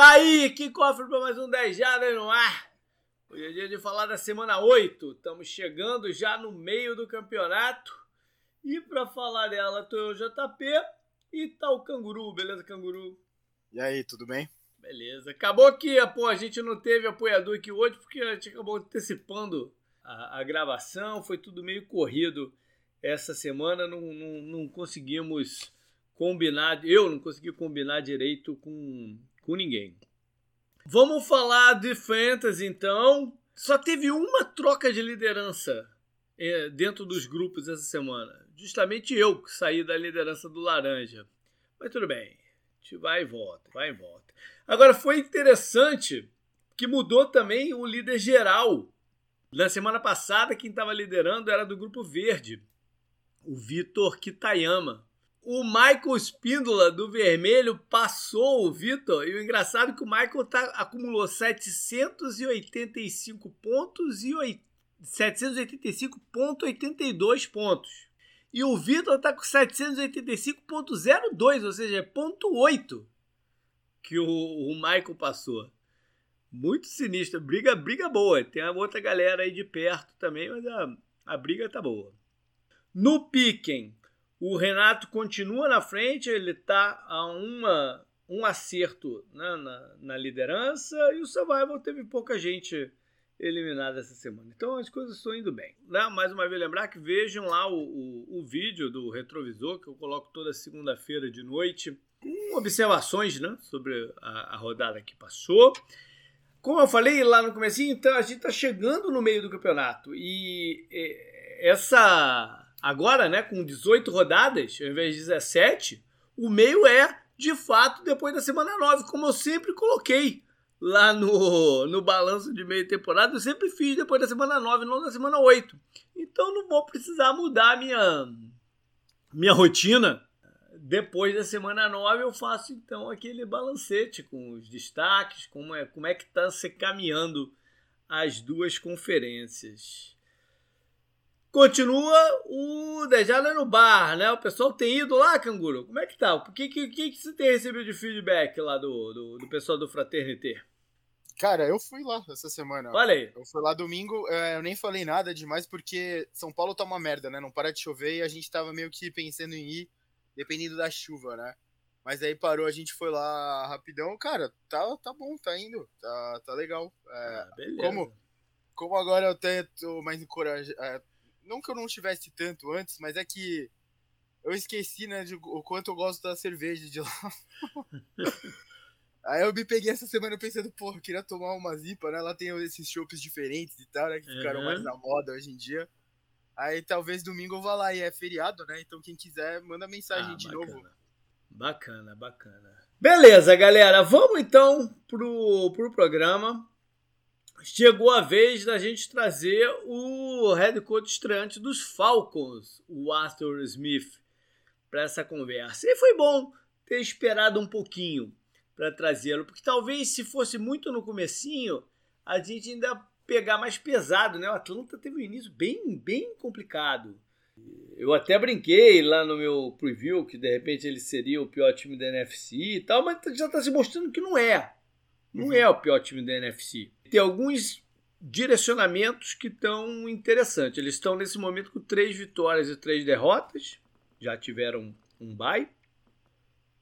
Tá aí, que cofre para mais um 10 Jardas no ar. Hoje é dia de falar da semana 8. Estamos chegando já no meio do campeonato. E para falar dela, tô eu, JP, e tá o Canguru, beleza, Canguru? E aí, tudo bem? Beleza. Acabou que pô, a gente não teve apoiador aqui hoje porque a gente acabou antecipando a, a gravação. Foi tudo meio corrido essa semana. Não, não, não conseguimos combinar. Eu não consegui combinar direito com com ninguém. Vamos falar de Fantasy então. Só teve uma troca de liderança é, dentro dos grupos essa semana. Justamente eu que saí da liderança do Laranja. Mas tudo bem. A gente vai e volta, vai e volta. Agora foi interessante que mudou também o líder geral. Na semana passada, quem estava liderando era do grupo verde, o Vitor Kitayama. O Michael Spíndola do Vermelho passou o Vitor. E o engraçado é que o Michael tá, acumulou 785 pontos e 785,82 pontos. E o Vitor tá com 785,02, ou seja, é ponto 8 que o, o Michael passou. Muito sinistro. Briga, briga boa. Tem a outra galera aí de perto também, mas a, a briga tá boa. No Piquen, o Renato continua na frente, ele está a uma, um acerto né, na, na, liderança e o Survival teve pouca gente eliminada essa semana. Então as coisas estão indo bem. Né? Mais uma vez lembrar que vejam lá o, o, o vídeo do retrovisor que eu coloco toda segunda-feira de noite com observações né, sobre a, a rodada que passou. Como eu falei lá no começo, então a gente está chegando no meio do campeonato e, e essa Agora, né, com 18 rodadas, ao invés de 17, o meio é, de fato, depois da semana 9, como eu sempre coloquei lá no, no balanço de meio temporada, eu sempre fiz depois da semana 9, não da semana 8. Então não vou precisar mudar minha minha rotina. Depois da semana 9 eu faço então aquele balancete com os destaques, como é, como é que está se caminhando as duas conferências. Continua o Dejada no bar, né? O pessoal tem ido lá, Canguru? Como é que tá? O que, que, que, que você tem recebido de feedback lá do, do, do pessoal do Fraternité? Cara, eu fui lá essa semana. Olha aí. Eu fui lá domingo, é, eu nem falei nada demais porque São Paulo tá uma merda, né? Não para de chover e a gente tava meio que pensando em ir, dependendo da chuva, né? Mas aí parou, a gente foi lá rapidão. Cara, tá, tá bom, tá indo. Tá, tá legal. É, ah, beleza. Como, como agora eu tenho, tô mais encorajado. Não que eu não tivesse tanto antes, mas é que eu esqueci, né, de, o quanto eu gosto da cerveja de lá. Aí eu me peguei essa semana pensando, porra, eu queria tomar uma zipa, né? Lá tem esses chopps diferentes e tal, né? Que ficaram uhum. mais na moda hoje em dia. Aí talvez domingo eu vá lá e é feriado, né? Então quem quiser, manda mensagem ah, de bacana. novo. Bacana, bacana. Beleza, galera. Vamos então pro, pro programa chegou a vez da gente trazer o head coach estreante dos Falcons, o Arthur Smith, para essa conversa. E foi bom ter esperado um pouquinho para trazê-lo, porque talvez se fosse muito no comecinho, a gente ainda pegar mais pesado, né? O Atlanta teve um início bem, bem complicado. Eu até brinquei lá no meu preview que de repente ele seria o pior time da NFC e tal, mas já está se mostrando que não é. Não uhum. é o pior time da NFC tem alguns direcionamentos que estão interessantes. Eles estão nesse momento com três vitórias e três derrotas. Já tiveram um bye.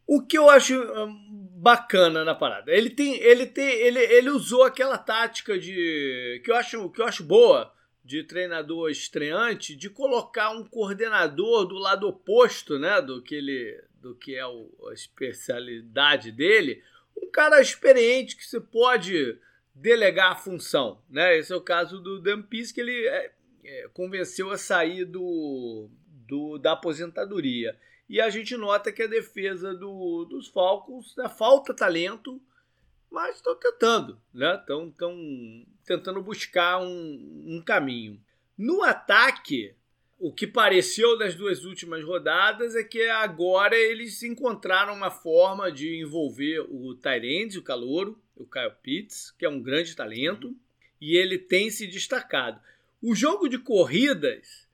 O que eu acho hum, bacana na parada, ele tem, ele tem, ele, ele usou aquela tática de que eu acho, que eu acho boa de treinador estreante, de colocar um coordenador do lado oposto, né, do que ele, do que é o, a especialidade dele, um cara experiente que você pode delegar a função. Né? Esse é o caso do Dan Pease, que ele é, é, convenceu a sair do, do, da aposentadoria. E a gente nota que a defesa do, dos Falcons né, falta talento, mas estão tentando, né? Estão tentando buscar um, um caminho. No ataque, o que pareceu das duas últimas rodadas é que agora eles encontraram uma forma de envolver o Tyrande, o Calouro, o Kyle Pitts, que é um grande talento, e ele tem se destacado. O jogo de corridas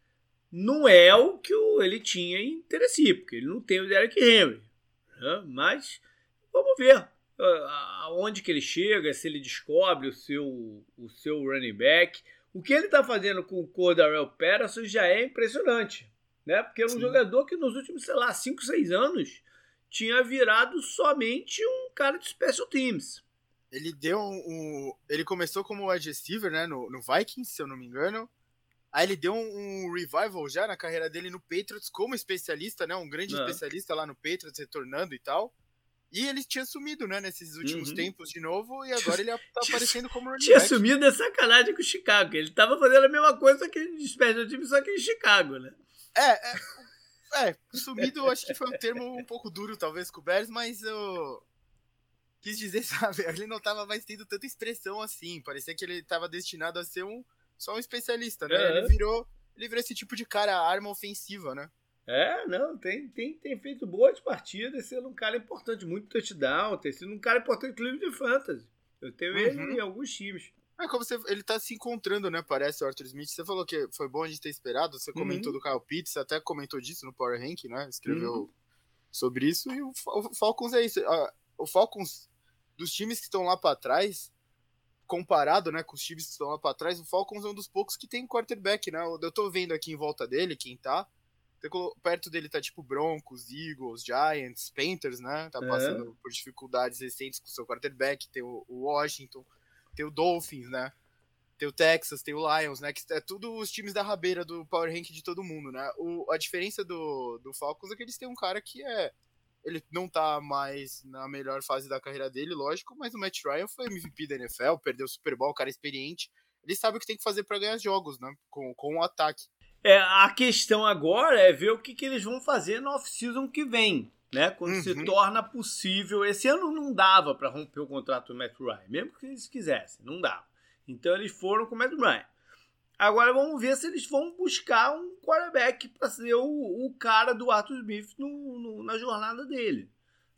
não é o que ele tinha em Tennessee, porque ele não tem o Derek Henry. Né? Mas vamos ver. aonde que ele chega, se ele descobre o seu, o seu running back. O que ele está fazendo com o Cordarel Patterson já é impressionante, né? Porque é um Sim. jogador que nos últimos, sei lá, 5, 6 anos tinha virado somente um cara de special teams. Ele deu um, um ele começou como wide receiver, né, no, no, Vikings, se eu não me engano. Aí ele deu um, um, revival já na carreira dele no Patriots como especialista, né, um grande é. especialista lá no Patriots retornando e tal. E ele tinha sumido, né, nesses últimos uhum. tempos de novo, e agora ele tá aparecendo como running Tinha back. sumido é sacanagem com o Chicago. Ele tava fazendo a mesma coisa só que de special time, só que em Chicago, né? É, é, é sumido acho que foi um termo um pouco duro, talvez, com o Bears, mas eu quis dizer, sabe, ele não tava mais tendo tanta expressão assim, parecia que ele tava destinado a ser um só um especialista, né? Ele virou, ele virou esse tipo de cara arma ofensiva, né? É, não, tem, tem, tem feito boas partidas, sendo um cara importante, muito touchdown, tem sido um cara importante, inclusive de fantasy. Eu tenho uhum. ele em alguns times. É como você, ele tá se encontrando, né? Parece o Arthur Smith. Você falou que foi bom a gente ter esperado. Você comentou uhum. do Kyle Pitts, até comentou disso no Power Rank, né? Escreveu uhum. sobre isso. E o, o Falcons é isso. O Falcons, dos times que estão lá para trás, comparado, né, com os times que estão lá para trás, o Falcons é um dos poucos que tem quarterback, né? Eu tô vendo aqui em volta dele quem tá. Perto dele tá tipo Broncos, Eagles, Giants, Panthers, né? Tá é. passando é. por dificuldades recentes com o seu quarterback. Tem o Washington, tem o Dolphins, né? Tem o Texas, tem o Lions, né? Que é tudo os times da rabeira do Power Rank de todo mundo, né? O, a diferença do, do Falcons é que eles têm um cara que é. Ele não tá mais na melhor fase da carreira dele, lógico, mas o Matt Ryan foi MVP da NFL, perdeu o Super Bowl, cara experiente. Ele sabe o que tem que fazer para ganhar jogos, né? Com, com o ataque. É, a questão agora é ver o que, que eles vão fazer no off-season que vem, né? Quando uhum. se torna possível. Esse ano não dava para romper o contrato do Matt Ryan, mesmo que eles quisessem, não dava. Então eles foram com o Matt Ryan. Agora vamos ver se eles vão buscar um quarterback para ser o, o, cara do Arthur Smith no, no, na jornada dele.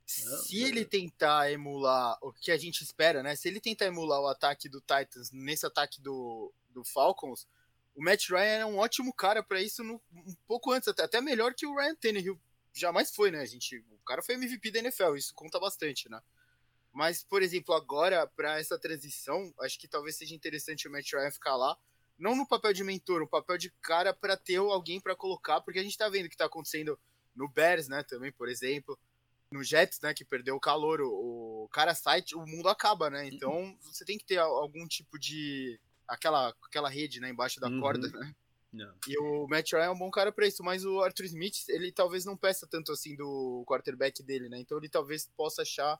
Se ele tentar emular o que a gente espera, né? Se ele tentar emular o ataque do Titans nesse ataque do, do Falcons, o Matt Ryan é um ótimo cara para isso no, um pouco antes, até, até melhor que o Ryan Tannehill jamais foi, né? A gente, o cara foi MVP da NFL, isso conta bastante, né? Mas, por exemplo, agora, para essa transição, acho que talvez seja interessante o Matt Ryan ficar lá, não no papel de mentor, um papel de cara para ter alguém para colocar, porque a gente tá vendo o que tá acontecendo no Bears, né, também, por exemplo, no Jets, né, que perdeu o calor, o, o cara sai, o mundo acaba, né? Então, você tem que ter algum tipo de aquela, aquela rede, né, embaixo da uhum. corda, né? Não. E o Matt Ryan é um bom cara pra isso, mas o Arthur Smith, ele talvez não peça tanto assim do quarterback dele, né? Então ele talvez possa achar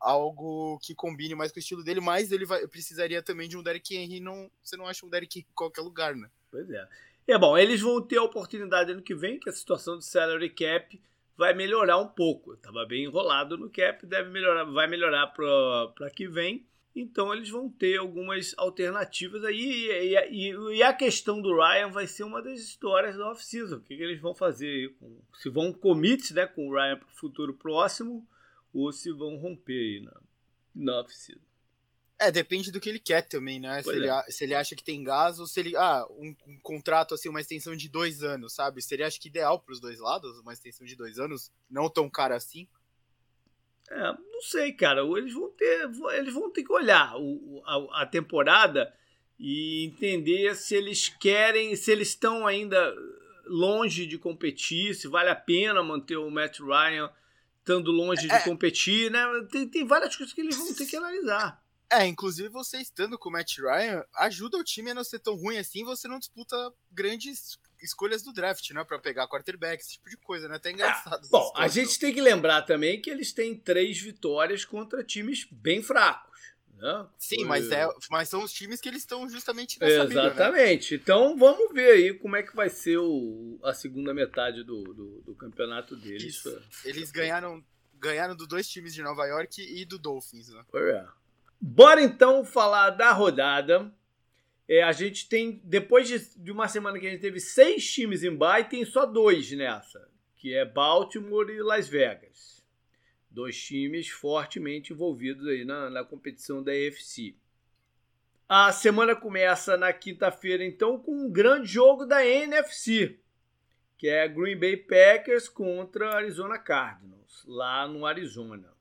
algo que combine mais com o estilo dele, mas ele vai, precisaria também de um Derrick Henry, não, você não acha um Henry em qualquer lugar, né? Pois é. É bom, eles vão ter a oportunidade ano que vem, que a situação de salary cap vai melhorar um pouco. Tava bem enrolado no cap, deve melhorar, vai melhorar para que vem. Então eles vão ter algumas alternativas aí. E, e, e, a questão do Ryan vai ser uma das histórias da off-season. O que, que, eles vão fazer? Se vão commit né, com o Ryan para o futuro próximo ou se vão romper aí na, na off-season. É, depende do que ele quer também, né? Se ele, é. se ele, acha que tem gás ou se ele. Ah, um, um, contrato, assim, uma extensão de dois anos, sabe? Seria, acho que ideal para os dois lados, uma extensão de dois anos, não tão cara assim. É, não sei, cara. Eles vão ter, eles vão ter que olhar o, a, a, temporada e entender se eles querem, se eles estão ainda longe de competir, se vale a pena manter o Matt Ryan estando longe é, de competir, né? Tem, tem várias coisas que eles vão ter que analisar. É, inclusive você estando com o Matt Ryan ajuda o time a não ser tão ruim assim, você não disputa grandes escolhas do draft, né? Pra pegar quarterback, esse tipo de coisa, né? Até engraçado. Ah, bom, a gente tem que lembrar também que eles têm três vitórias contra times bem fracos. Né? Sim, Foi... mas, é, mas são os times que eles estão justamente nessa Exatamente. Briga, né? Então vamos ver aí como é que vai ser o, a segunda metade do, do, do campeonato deles. Isso. Eles ganharam, ganharam dos dois times de Nova York e do Dolphins, né? É. Bora então falar da rodada. É, a gente tem, depois de, de, uma semana que a gente teve seis times em bye, tem só dois nessa, que é Baltimore e Las Vegas. Dois times fortemente envolvidos aí na, na competição da AFC. A semana começa na quinta-feira, então, com um grande jogo da NFC, que é Green Bay Packers contra Arizona Cardinals, lá no Arizona.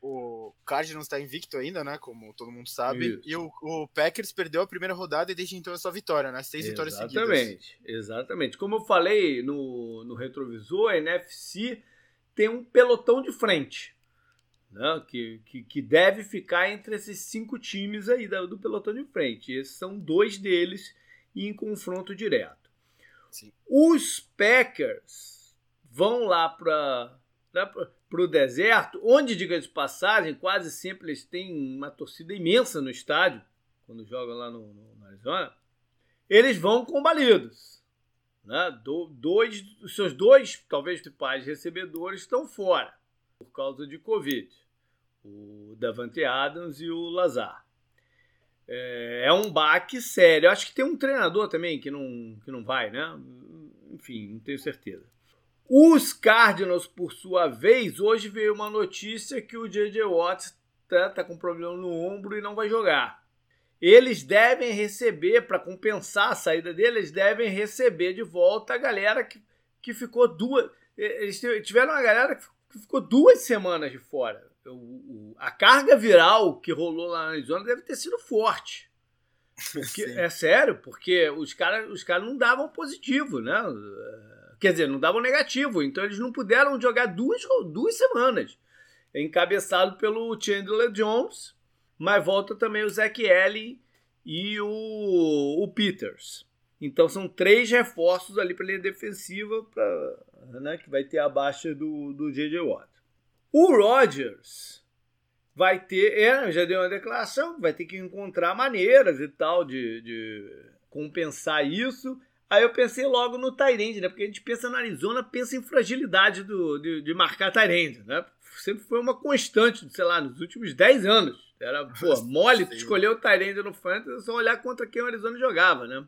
o Cardinals está invicto ainda, né? Como todo mundo sabe. Isso. E o, o, Packers perdeu a primeira rodada e desde então é sua vitória, né? Seis vitórias seguidas. Exatamente, exatamente. Como eu falei no, no retrovisor, a NFC tem um pelotão de frente. Né, que, que, que, deve ficar entre esses cinco times aí do, do pelotão de frente. Esses são dois deles em confronto direto. Sim. Os Packers vão lá para para o deserto, onde, diga de passagem, quase sempre eles têm uma torcida imensa no estádio, quando jogam lá no, no Arizona, eles vão combalidos. Né? Do, dois, os seus dois, talvez, principais recebedores estão fora, por causa de Covid. O Davante Adams e o Lazar. É, é um baque sério. Acho que tem um treinador também que não, que não vai, né? Enfim, não tenho certeza. Os Cardinals, por sua vez, hoje veio uma notícia que o J.J. Watts está tá com problema no ombro e não vai jogar. Eles devem receber, para compensar a saída dele, eles devem receber de volta a galera que, que ficou duas. Eles tiveram uma galera que ficou duas semanas de fora. O, o, a carga viral que rolou lá na Arizona deve ter sido forte. Porque, é sério, porque os caras os cara não davam positivo, né? Quer dizer, não davam negativo, então eles não puderam jogar duas, duas semanas. Encabeçado pelo Chandler Jones, mas volta também o Zach Ellie e o, o Peters. Então são três reforços ali para a linha defensiva pra, né, que vai ter a baixa do, do J.J. Watt. O Rodgers vai ter, é, já deu uma declaração, vai ter que encontrar maneiras e tal de, de compensar isso. Aí eu pensei logo no Tyrande, né? Porque a gente pensa no Arizona, pensa em fragilidade do, de, de marcar Tyrande, né? Sempre foi uma constante, sei lá, nos últimos 10 anos. Era, pô, mole tu escolher o Tyrande no Fantasy, só olhar contra quem o Arizona jogava, né?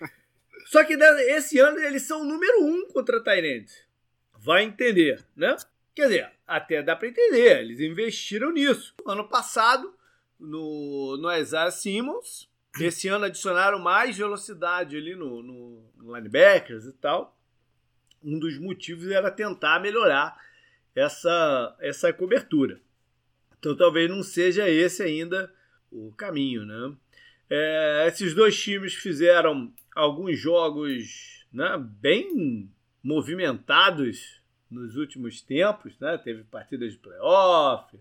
Só que esse ano eles são o número um contra Tyrande. Vai entender, né? Quer dizer, até dá para entender, eles investiram nisso. Ano passado, no, no Isaiah Simmons, esse ano adicionaram mais velocidade ali no, no, no linebackers e tal. Um dos motivos era tentar melhorar essa, essa cobertura. Então talvez não seja esse ainda o caminho, né? É, esses dois times fizeram alguns jogos né, bem movimentados nos últimos tempos, né? Teve partidas de playoff,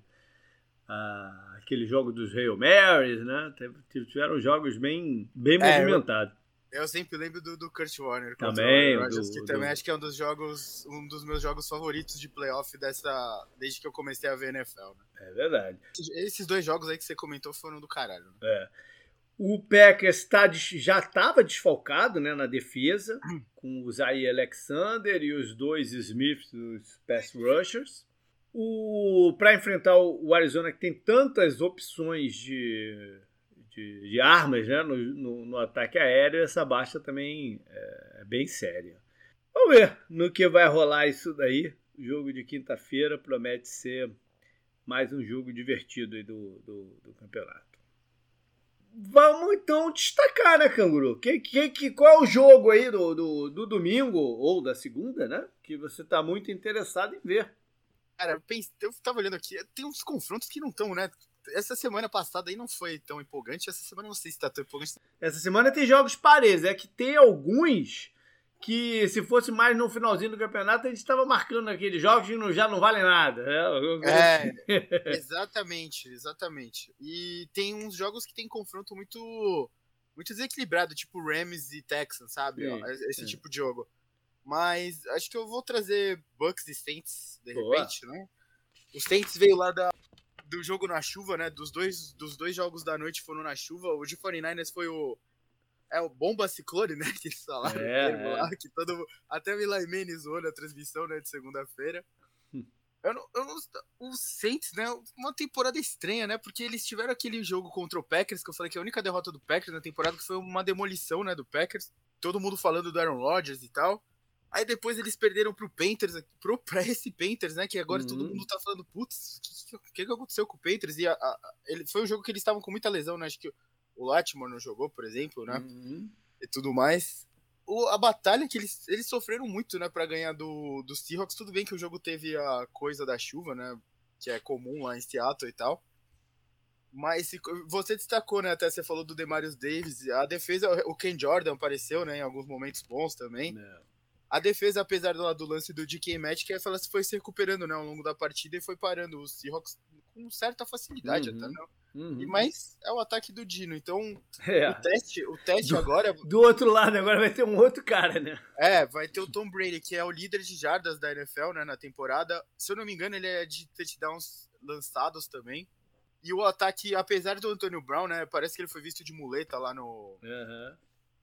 ah, aquele jogo dos Hail Marys, né? Tiveram jogos bem, bem é, movimentados. Eu, sempre lembro do, do Kurt Warner. Também. Rogers, que do, também acho que é um dos jogos, um dos meus jogos favoritos de playoff dessa, desde que eu comecei a ver NFL. Né? É verdade. Esses dois jogos aí que você comentou foram do caralho. Né? É. O Packers tá, já estava desfalcado né, na defesa, com o Zay Alexander e os dois Smiths, os pass rushers o para enfrentar o Arizona que tem tantas opções de, de, de armas né, no, no, no, ataque aéreo, essa baixa também é, é bem séria. Vamos ver no que vai rolar isso daí. O jogo de quinta-feira promete ser mais um jogo divertido do, do, do, campeonato. Vamos então destacar, né, Canguru? Que, que, que, qual é o jogo aí do, do, do domingo ou da segunda, né? Que você está muito interessado em ver. Cara, eu, pense, eu tava olhando aqui, tem uns confrontos que não estão, né? Essa semana passada aí não foi tão empolgante, essa semana não sei se tá tão empolgante. Essa semana tem jogos parelhos, é que tem alguns que se fosse mais no finalzinho do campeonato, a gente estava marcando aqueles jogos que não, já não valem nada. Né? É, exatamente, exatamente. E tem uns jogos que tem confronto muito muito desequilibrado, tipo Rams e Texans, sabe? Sim, Esse sim. tipo de jogo. Mas acho que eu vou trazer Bucks e Saints, de Boa. repente, né? Os Saints veio lá da, do jogo na chuva, né? Dos dois, dos dois jogos da noite foram na chuva. O de 49ers foi o. É o Bomba Ciclone, né? Que eles falaram. É, é. Lá, que todo, até o Eli Manning zoou na transmissão né, de segunda-feira. Hum. Eu não, eu não, os Saints, né? Uma temporada estranha, né? Porque eles tiveram aquele jogo contra o Packers, que eu falei que é a única derrota do Packers na temporada, foi uma demolição, né? Do Packers. Todo mundo falando do Aaron Rodgers e tal. Aí depois eles perderam pro Panthers, pro, pra esse Panthers, né? Que agora uhum. todo mundo tá falando, putz, o que, que, que, aconteceu com o Panthers? E a, a, ele, foi um jogo que eles estavam com muita lesão, né? Acho que o Latimore não jogou, por exemplo, né? Uhum. E tudo mais. O, a batalha que eles, eles sofreram muito, né? Pra ganhar do, do Seahawks. Tudo bem que o jogo teve a coisa da chuva, né? que é comum lá em Seattle e tal. Mas você destacou, né? Até você falou do Demarius Davis. A defesa, o Ken Jordan apareceu, né? Em alguns momentos bons também. É. A defesa, apesar do, do lance do DK Metcalf, ela foi se recuperando, né? Ao longo da partida e foi parando os Seahawks com certa facilidade uhum. até, não? Uhum. E, mas é o ataque do Dino. Então, é. o teste, o teste do, agora. Do outro lado, agora vai ter um outro cara, né? É, vai ter o Tom Brady, que é o líder de jardas da NFL, né? Na temporada. Se eu não me engano, ele é de touchdowns lançados também. E o ataque, apesar do Antônio Brown, né? Parece que ele foi visto de muleta lá no. Uhum.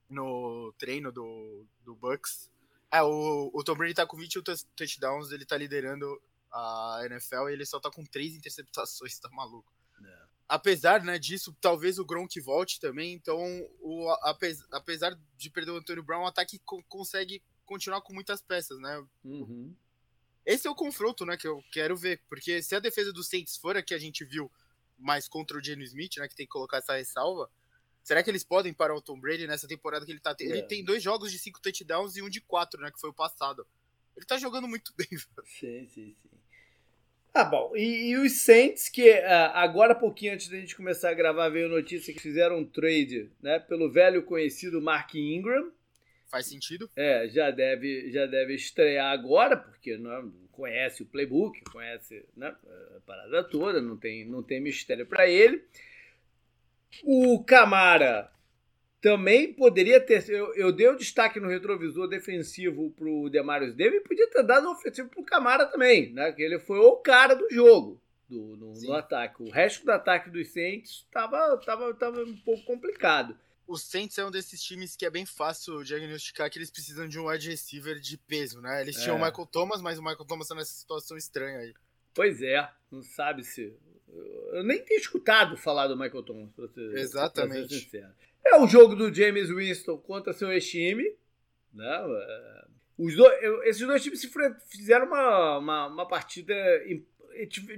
No treino do, do Bucks. É, o, o Tom Brady tá com 21 touchdowns, ele tá liderando a NFL e ele só tá com três interceptações, tá maluco. É. Apesar né, disso, talvez o Gronk volte também, então o, apesar de perder o Antônio Brown, o ataque co consegue continuar com muitas peças, né? Uhum. Esse é o confronto, né, que eu quero ver, porque se a defesa do Saints for a que a gente viu mais contra o Geno Smith, né, que tem que colocar essa ressalva, será que eles podem parar o Tom Brady nessa temporada que ele tá tendo? É. Ele tem dois jogos de cinco touchdowns e um de quatro, né, que foi o passado. Ele tá jogando muito bem. Sim, sim, sim. Ah, bom. E, e os Saints, que uh, agora, pouquinho antes da gente começar a gravar, veio notícia que fizeram um trade né, pelo velho conhecido Mark Ingram. Faz sentido? É, já deve, já deve estrear agora, porque não, é, conhece o playbook, conhece né, a parada toda, não tem, não tem mistério para ele. O Camara também poderia ter. Eu, eu dei o destaque no retrovisor defensivo pro Demarius Davis e podia ter dado um ofensivo pro Camara também, né? Que ele foi o cara do jogo do, no, no ataque. O resto do ataque dos Saints estava tava, tava um pouco complicado. O Saints é um desses times que é bem fácil diagnosticar que eles precisam de um wide receiver de peso, né? Eles tinham é. o Michael Thomas, mas o Michael Thomas tá nessa situação estranha aí. Pois é, não sabe se. Eu nem tenho escutado falar do Michael Thomas, pra ser, Exatamente. Pra ser sincero. É o jogo do James Winston contra seu ex-time. Né? Os dois, esses dois times se fizeram uma, uma, uma, partida.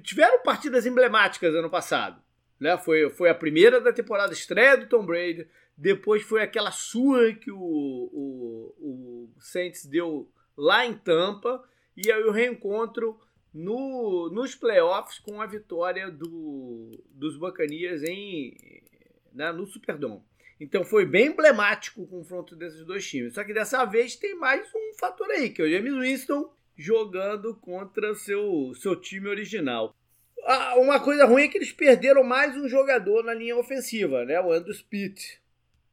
Tiveram partidas emblemáticas ano passado. Né? Foi, foi a primeira da temporada estreia do Tom Brady. Depois foi aquela surra que o, o, o Saints deu lá em Tampa. E aí o reencontro no, nos playoffs com a vitória do, dos Bacanias em, né, no Superdome. Então foi bem emblemático o confronto desses dois times. Só que dessa vez tem mais um fator aí, que é o James Winston jogando contra seu, seu time original. Ah, uma coisa ruim é que eles perderam mais um jogador na linha ofensiva, né? O Andrew Pitt.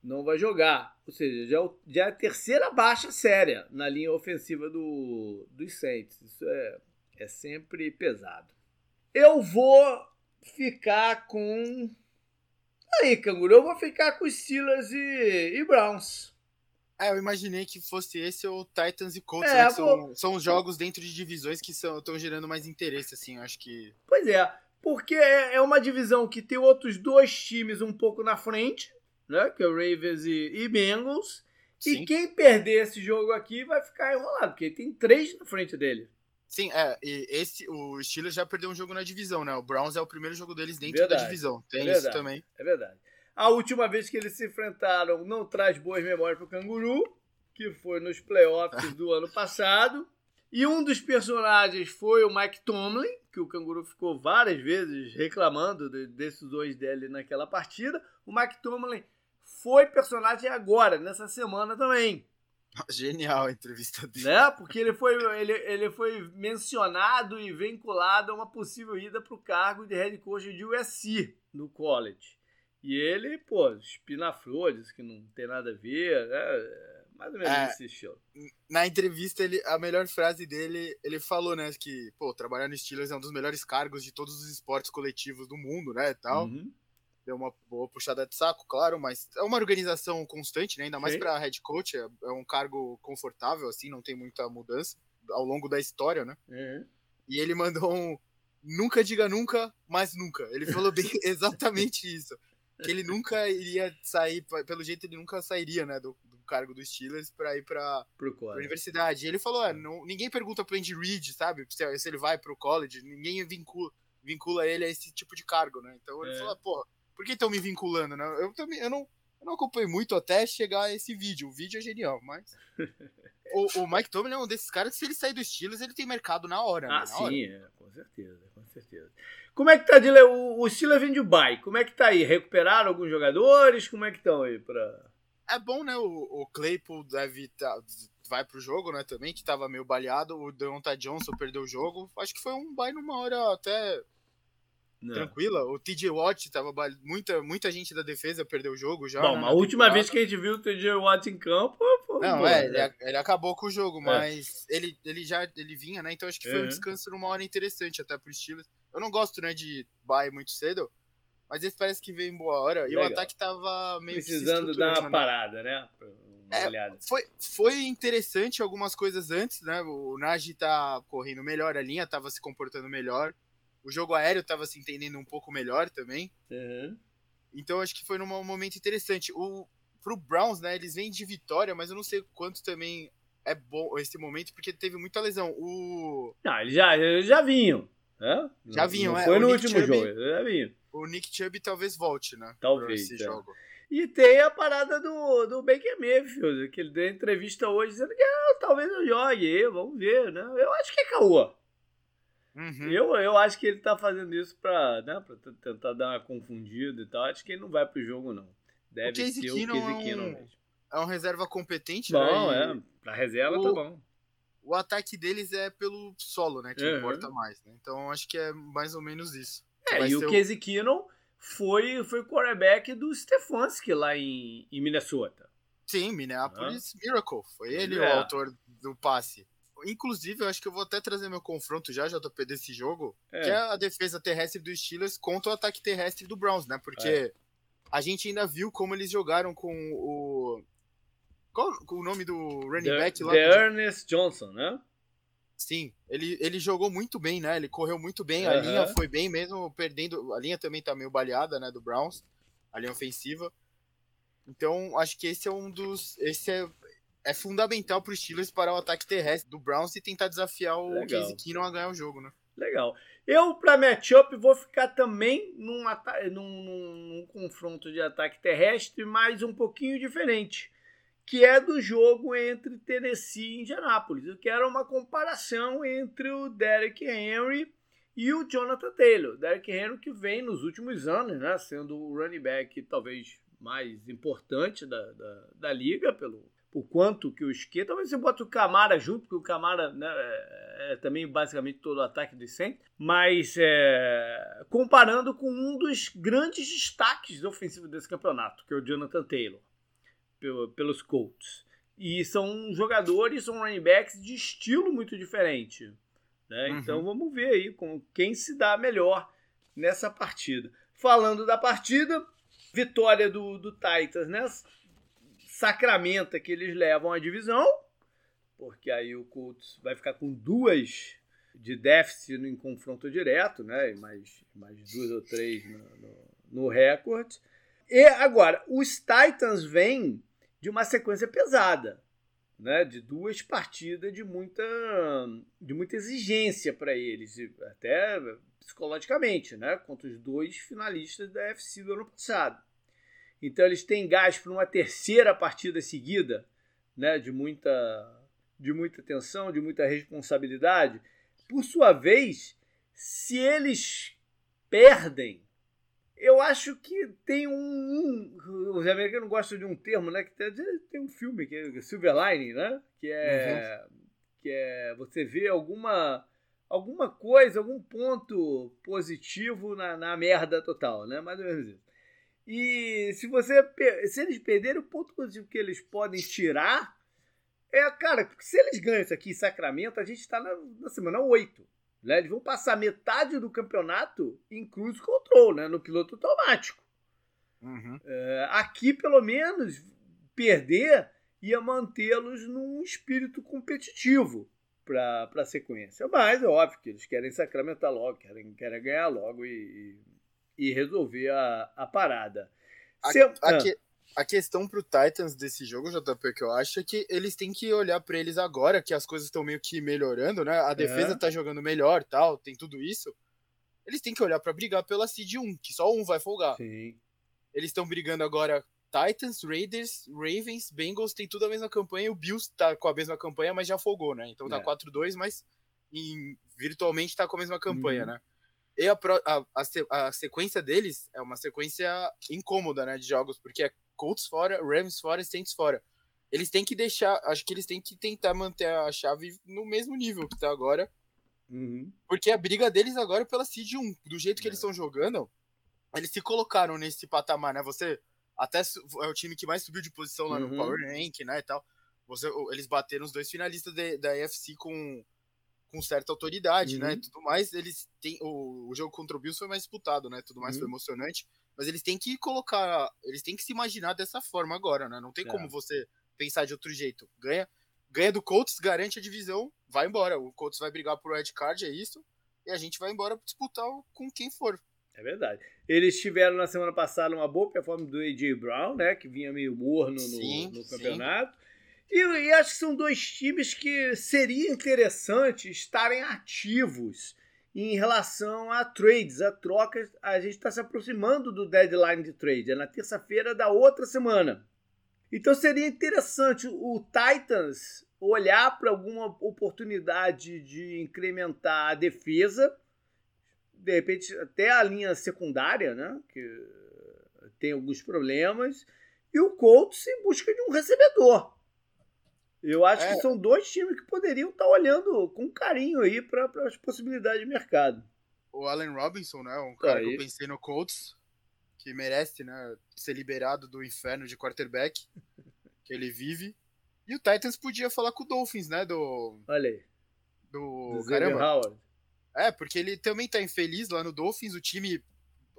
Não vai jogar. Ou seja, já, é já é a terceira baixa séria na linha ofensiva do, dos Saints. Isso é, é sempre pesado. Eu vou ficar com Aí, Canguru, eu vou ficar com Steelers e, e Browns. É, eu imaginei que fosse esse ou Titans e Colts, é, né, vou... são, são os jogos dentro de divisões que estão gerando mais interesse, assim, eu acho que... Pois é, porque é, é uma divisão que tem outros dois times um pouco na frente, né, que é o Ravens e, e Bengals, Sim. e quem perder esse jogo aqui vai ficar enrolado, porque tem três na frente dele. Sim, é, e esse, o Steelers já perdeu um jogo na divisão, né? O Browns é o primeiro jogo deles dentro verdade, da divisão. Tem é isso também. É verdade. A última vez que eles se enfrentaram não traz boas memórias pro Canguru, que foi nos playoffs do ano passado. E um dos personagens foi o Mike Tomlin, que o Canguru ficou várias vezes reclamando de decisões dele naquela partida. O Mike Tomlin foi personagem agora, nessa semana também. Genial a entrevista dele. Né? Porque ele foi, ele, ele foi mencionado e vinculado a uma possível ida para o cargo de head coach de USC no college. E ele, pô, espinafrou, disse que não tem nada a ver, né? Mais ou menos é, esse estilo. Na entrevista, ele, a melhor frase dele, ele falou, né, que, pô, trabalhar no Steelers é um dos melhores cargos de todos os esportes coletivos do mundo, né, e tal. Uhum deu uma boa puxada de saco, claro, mas é uma organização constante, né? Ainda mais para head coach, é, é, um cargo confortável, assim, não tem muita mudança ao longo da história, né? Uhum. E ele mandou um nunca diga nunca, mas nunca. Ele falou bem exatamente isso. Que ele nunca iria sair, pelo jeito ele nunca sairia, né, do, do cargo dos Steelers para ir para a universidade. E ele falou, ah, não, ninguém pergunta pro Andy Reid, sabe, se, se ele vai pro college, ninguém vincula, vincula ele a esse tipo de cargo, né? Então ele é. falou, pô, por que estão me vinculando, né? Eu também, eu não, eu não acompanhei muito até chegar a esse vídeo. O vídeo é genial, mas. o, o, Mike Tomlin é um desses caras que, se ele sair do Steelers, ele tem mercado na hora. Ah, né? sim, hora. É, com certeza, com certeza. Como é que tá de o, o Steelers vem de bye? Como é que tá aí? Recuperaram alguns jogadores? Como é que estão aí para É bom, né? O, o Claypool deve tá, vai pro jogo, né, também, que tava meio baleado. O Deonta Johnson perdeu o jogo. Acho que foi um bye numa hora até não. tranquila. O TJ Watt tava muita muita gente da defesa perdeu o jogo já. Bom, né, a última vez que a gente viu o TJ Watt em campo, não, bom, é, né? ele, ele, acabou com o jogo, é. mas é. ele, ele já ele vinha, né? Então acho que foi uhum. um descanso numa hora interessante até pro Steelers. Eu não gosto, né, de bye muito cedo, mas esse parece que veio em boa hora. Legal. E o ataque tava meio Precisando dar uma né? parada, né? É, foi, foi interessante algumas coisas antes, né? O Nagy tá correndo melhor, a linha tava se comportando melhor. O jogo aéreo tava se entendendo um pouco melhor também. Uhum. Então acho que foi num momento interessante. O, pro Browns, né? Eles vêm de vitória, mas eu não sei quanto também é bom esse momento, porque teve muita lesão. O. Não, eles já, eles já vinham. Né? Já vinham, não é. Foi no último Chubb, jogo, já vinham. O Nick Chubb talvez volte, né? Talvez. Esse é. jogo. E tem a parada do, do Baker Mayfield, que ele deu entrevista hoje dizendo que ah, talvez eu jogue, vamos ver, né? Eu acho que é caô. Uhum. Eu, eu acho que ele tá fazendo isso pra, né, pra tentar dar uma confundida e tal. Acho que ele não vai pro jogo, não. Deve o ser o Casey é um, mesmo. É um reserva competente, bom, né? é. Pra reserva tá o, tá bom. O ataque deles é pelo solo, né? Que uhum. importa mais, né? Então acho que é mais ou menos isso. É, e o Casey Keenum foi, foi quarterback do Stefanski lá em, em Minnesota. Sim, Minneapolis uhum. Miracle. Foi ele é. o autor do passe. Inclusive, eu acho que eu vou até trazer meu confronto já, JP, desse jogo, é. que é a defesa terrestre dos Steelers contra o ataque terrestre do Browns, né? Porque é. a gente ainda viu como eles jogaram com o. Qual o nome do running the, back lá? The Ernest Johnson, né? Sim, ele, ele jogou muito bem, né? Ele correu muito bem, a linha foi bem mesmo, perdendo. A linha também tá meio baleada, né? Do Browns, a linha ofensiva. Então, acho que esse é um dos. Esse é, é fundamental pro Steelers para o ataque terrestre do Browns e tentar desafiar o Legal. Casey Keenum a ganhar o jogo, né? Legal. Eu, para matchup, vou ficar também num, num, num, confronto de ataque terrestre, mas um pouquinho diferente que é do jogo entre Tennessee e Indianápolis. Eu quero uma comparação entre o Derek Henry e o Jonathan Taylor. Derek Henry que vem nos últimos anos, né, sendo o running back talvez mais importante da, da, da liga, pelo por quanto que o esquerdo, talvez você bota o Camara junto, porque o Camara né, é, é também basicamente todo o ataque de sempre, mas é, comparando com um dos grandes destaques ofensivos desse campeonato, que é o Jonathan Taylor pelos Colts. E são jogadores, são running backs de estilo muito diferente. Né? Uhum. Então vamos ver aí com quem se dá melhor nessa partida. Falando da partida, vitória do, do Titans, né? Sacramenta que eles levam a divisão, porque aí o Colts vai ficar com duas de déficit em confronto direto, né? Mais, mais duas ou três no, no, no recorde. E agora, os Titans vêm de uma sequência pesada, né? de duas partidas de muita, de muita exigência para eles, até psicologicamente, né? contra os dois finalistas da UFC do ano passado. Então eles têm gás para uma terceira partida seguida, né? de, muita, de muita tensão, de muita responsabilidade. Por sua vez, se eles perdem eu acho que tem um. Os americanos gostam de um termo, né? Que tem, tem um filme que é Silver Lining, né? Que é. Uhum. Que é. Você vê alguma. Alguma coisa, algum ponto positivo na, na merda total, né? Mais ou menos isso. E se você. Se eles perderem, o ponto positivo que eles podem tirar é, cara, se eles ganham isso aqui em Sacramento, a gente está na, na semana 8. Né? Eles vão passar metade do campeonato em cruise control, né? no piloto automático. Uhum. É, aqui, pelo menos, perder ia mantê-los num espírito competitivo para a sequência. Mas é óbvio que eles querem sacramentar logo, querem, querem ganhar logo e, e resolver a, a parada. Se, aqui, ah a questão pro Titans desse jogo, JP, que eu acho é que eles têm que olhar para eles agora, que as coisas estão meio que melhorando, né? A defesa é. tá jogando melhor tal, tem tudo isso. Eles têm que olhar para brigar pela seed 1, que só um vai folgar. Sim. Eles estão brigando agora Titans, Raiders, Ravens, Bengals, tem tudo a mesma campanha, o Bills tá com a mesma campanha, mas já folgou, né? Então tá é. 4-2, mas em, virtualmente tá com a mesma campanha, uhum. né? E a, a, a, a, sequência deles é uma sequência incômoda, né, de jogos, porque é Colts fora, Rams fora e Saints fora. Eles têm que deixar, acho que eles têm que tentar manter a chave no mesmo nível que tá agora. Uhum. Porque a briga deles agora é pela Seed 1. Do jeito que é. eles estão jogando, eles se colocaram nesse patamar, né? Você até é o time que mais subiu de posição lá uhum. no Power Rank, né, e tal. Você, eles bateram os dois finalistas de, da AFC com, com certa autoridade, né, uhum. né, tudo mais. Eles têm o, o jogo contra o Bills foi mais disputado, né, tudo mais uhum. foi emocionante. Mas eles têm que colocar, eles têm que se imaginar dessa forma agora, né? Não tem é. como você pensar de outro jeito. Ganha, ganha do Colts, garante a divisão, vai embora. O Colts vai brigar por red card, é isso. E a gente vai embora disputar com quem for. É verdade. Eles tiveram na semana passada uma boa performance do A.J. Brown, né? Que vinha meio morno no, no campeonato. E, e, acho que são dois times que seria interessante estarem ativos em relação a trades, a trocas. A gente está se aproximando do deadline de trade, é na terça-feira da outra semana. Então seria interessante o Titans olhar para alguma oportunidade de incrementar a defesa de repente até a linha secundária, né? Que tem alguns problemas. E o Colts em busca de um recebedor. Eu acho é. que são dois times que poderiam estar olhando com carinho aí para as possibilidades de mercado. O Allen Robinson, né? Um cara aí. que eu pensei no Colts, que merece, né? Ser liberado do inferno de quarterback que ele vive. E o Titans podia falar com o Dolphins, né? Do. Olha aí. Do, do caramba. Howard. É, porque ele também tá infeliz lá no Dolphins, o time.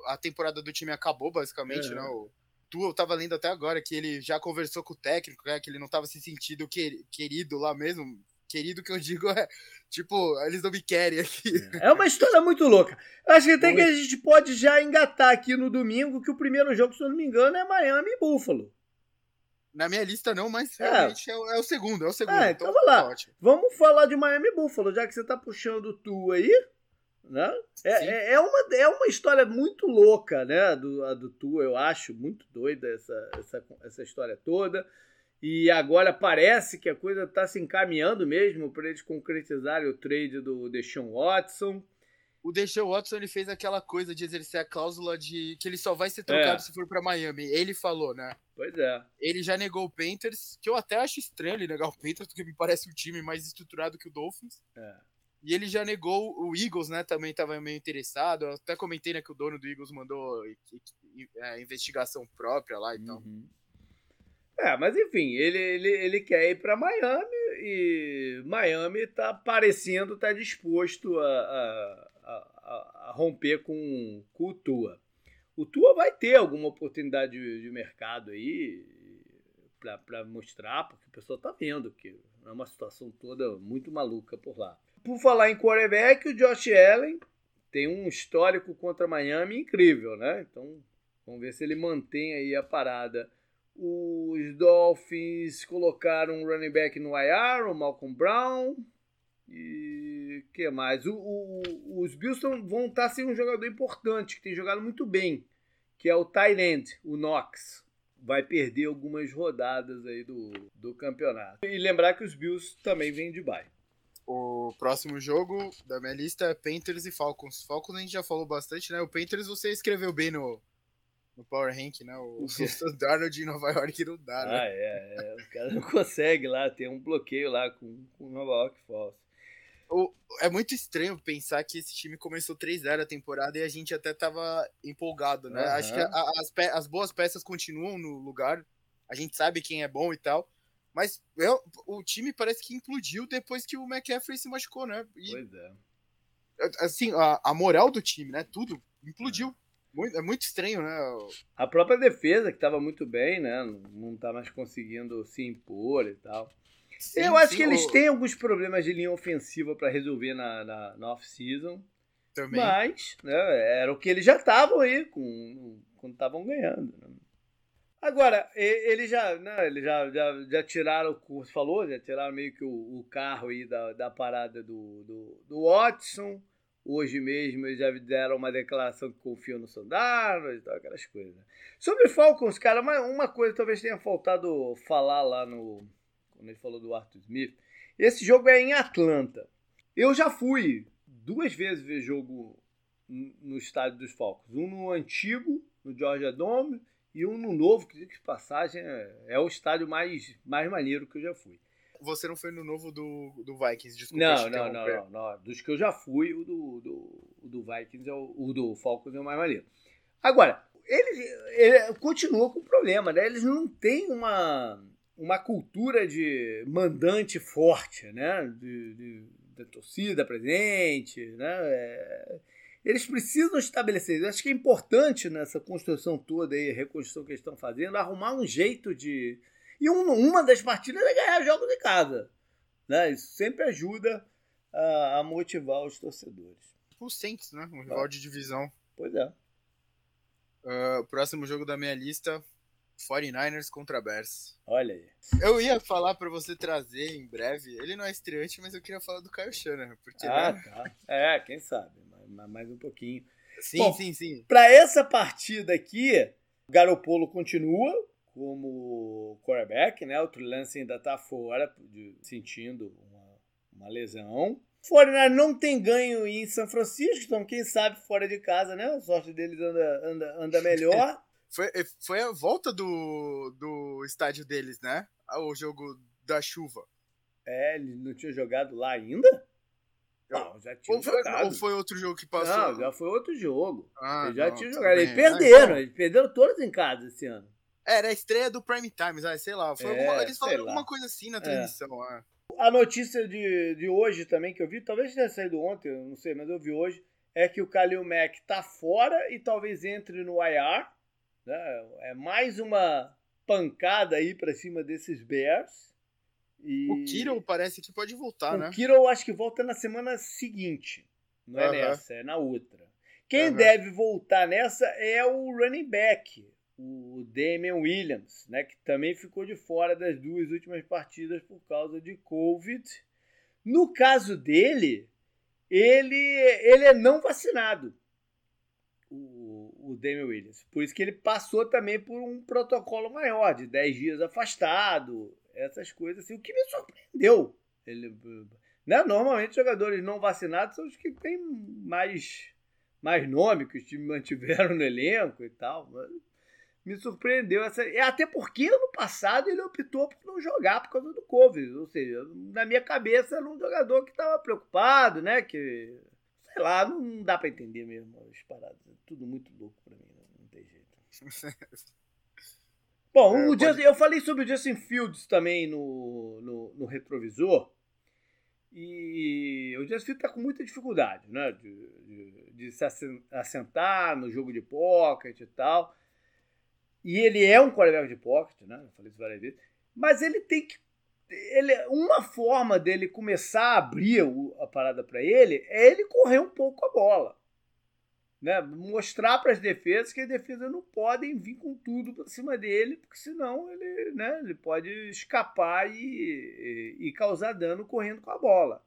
A temporada do time acabou, basicamente, é. né? O, tu, eu tava lendo até agora que ele já conversou com o técnico, né? Que ele não tava se sentindo querido lá mesmo. Querido que eu digo é, tipo, eles não me querem aqui. É uma história muito louca. Acho que até que a gente pode já engatar aqui no domingo que o primeiro jogo, se eu não me engano, é Miami e Buffalo. Na minha lista não, mas é. realmente é, é, o, é o, segundo, é o segundo. É, então, então vai lá. Tá Vamos falar de Miami Buffalo, já que você tá puxando tu aí. Né? É, é, é, uma, é uma história muito louca, né? Do, a do Tu, eu acho, muito doida essa, essa, essa história toda. E agora parece que a coisa está se encaminhando mesmo para eles concretizarem o trade do Deshaun Watson o Deshaun Watson ele fez aquela coisa de exercer a cláusula de que ele só vai ser trocado é. se for para Miami. Ele falou, né? Pois é. Ele já negou o Panthers, que eu até acho estranho ele negar o Panthers, porque me parece um time mais estruturado que o Dolphins. É. E ele já negou o Eagles, né? Também estava meio interessado. Eu até comentei né, que o dono do Eagles mandou é, investigação própria lá então. Uhum. É, mas enfim, ele, ele, ele quer ir para Miami e Miami está parecendo estar tá disposto a, a a, a, romper com, com, o Tua. O Tua vai ter alguma oportunidade de, de mercado aí para mostrar, porque o pessoal está vendo que é uma situação toda muito maluca por lá. Por falar em quarterback, o Josh Allen tem um histórico contra Miami incrível, né? Então, vamos ver se ele mantém aí a parada. Os Dolphins colocaram um running back no IR, o Malcolm Brown. E que mais? O, o, os Bills vão estar sem um jogador importante, que tem jogado muito bem, que é o Thailand, o Knox. Vai perder algumas rodadas aí do, do campeonato. E lembrar que os Bills também vêm de bye. O próximo jogo da minha lista é Panthers e Falcons. Falcons a gente já falou bastante, né? O Panthers você escreveu bem no, no Power Rank, né? O Darnold em Nova York não dá, né? Ah, é, é. O cara não consegue lá, tem um bloqueio lá com, com Nova York Falcons é muito estranho pensar que esse time começou 3-0 a temporada e a gente até tava empolgado, né? Uhum. Acho que a, as, as, boas peças continuam no lugar, a gente sabe quem é bom e tal, mas eu, o time parece que implodiu depois que o McCaffrey se machucou, né? E, pois é. Assim, a, a moral do time, né? Tudo implodiu. Muito, é muito estranho, né? A própria defesa, que estava muito bem, né? Não está mais conseguindo se impor e tal. Sim, eu acho sim, que eles têm alguns problemas de linha ofensiva para resolver na, na, na off-season. Também. Mas né, era o que eles já estavam aí com, quando estavam ganhando. Né? Agora, eles já, né, eles já, já, já tiraram o curso, falou, já tiraram meio que o, o carro aí da, da parada do, do, do, Watson. Hoje mesmo eles já deram uma declaração que confiam no Sandarno e tal, aquelas coisas. Sobre Falcons, cara, uma, uma coisa talvez tenha faltado falar lá no, quando ele falou do Arthur Smith. Esse jogo é em Atlanta. Eu já fui duas vezes ver jogo no estádio dos Falcons. Um no antigo, no Georgia Dome, e um no novo, que de passagem é, é, o estádio mais, mais maneiro que eu já fui. Você não foi no novo do, do Vikings, desculpa. Não, não, não, não, não, Dos que eu já fui, o do, do, o do Vikings, é o, o do Falcons é o mais maneiro. Agora, ele, ele continua com o problema, né? Eles não têm uma, uma cultura de mandante forte, né? De, de, da torcida presente, né? É, eles precisam estabelecer. Eu acho que é importante nessa construção toda aí, reconstrução que eles estão fazendo, arrumar um jeito de. E um, uma das partidas é ganhar jogos de casa. Né? Isso sempre ajuda a, a motivar os torcedores. O Saints, né? Um rival de divisão. Pois é. Uh, próximo jogo da minha lista: 49ers contra Bears. Olha aí. Eu ia falar para você trazer em breve. Ele não é estreante, mas eu queria falar do Kyle Shanahan. Porque, ah, né? tá. É, quem sabe mais um pouquinho. Sim, Bom, sim, sim. Para essa partida aqui, Garopolo continua como quarterback, né? O Trulance ainda tá fora, de, sentindo uma, uma lesão. Fora não tem ganho em São Francisco, então quem sabe fora de casa, né? A sorte deles anda, anda, anda melhor. foi, foi a volta do, do estádio deles, né? O jogo da chuva. É, eles não tinham jogado lá ainda? Não, já tinha ou foi, jogado. Ou foi outro jogo que passou? Não, já foi outro jogo. Ah, eles já tinham tá jogado. Eles perderam, eles perderam todos em casa esse ano. Era a estreia do Prime Time, sei lá. É, alguma, eles falaram alguma coisa assim na é. transmissão. É. A notícia de, de hoje também que eu vi, talvez tenha saído ontem, não sei, mas eu vi hoje, é que o Kalil Mack tá fora e talvez entre no IR. Né? É mais uma pancada aí para cima desses Bears. E... O Kiro parece que pode voltar, o né? O Kiro eu acho que volta na semana seguinte. Não é nessa, é na outra. Quem deve voltar nessa é o running back, o Damian Williams, né, que também ficou de fora das duas últimas partidas por causa de Covid. No caso dele, ele, ele é não vacinado, o, o Damian Williams. Por isso que ele passou também por um protocolo maior, de 10 dias afastado, essas coisas assim, o que me surpreendeu. Ele, né? Normalmente jogadores não vacinados são os que têm mais, mais nome, que os times mantiveram no elenco e tal. Me surpreendeu essa. Até porque ano passado ele optou por não jogar por causa do Covid. Ou seja, na minha cabeça era um jogador que estava preocupado, né? Que. Sei lá, não dá para entender mesmo as paradas. É tudo muito louco para mim, não, não tem jeito. Bom, é, o Justin, eu falei sobre o Justin Fields também no, no, no retrovisor. E o Justin Fields está com muita dificuldade, né? De, de, de, se assentar no jogo de pocket e tal. E ele é um quarterback de pocket, né? Eu falei isso várias vezes. Mas ele tem que. Ele, uma forma dele começar a abrir a parada para ele é ele correr um pouco a bola né, mostrar para as defesas que as defesas não podem vir com tudo para cima dele, porque senão ele, né, ele pode escapar e, e, e, causar dano correndo com a bola.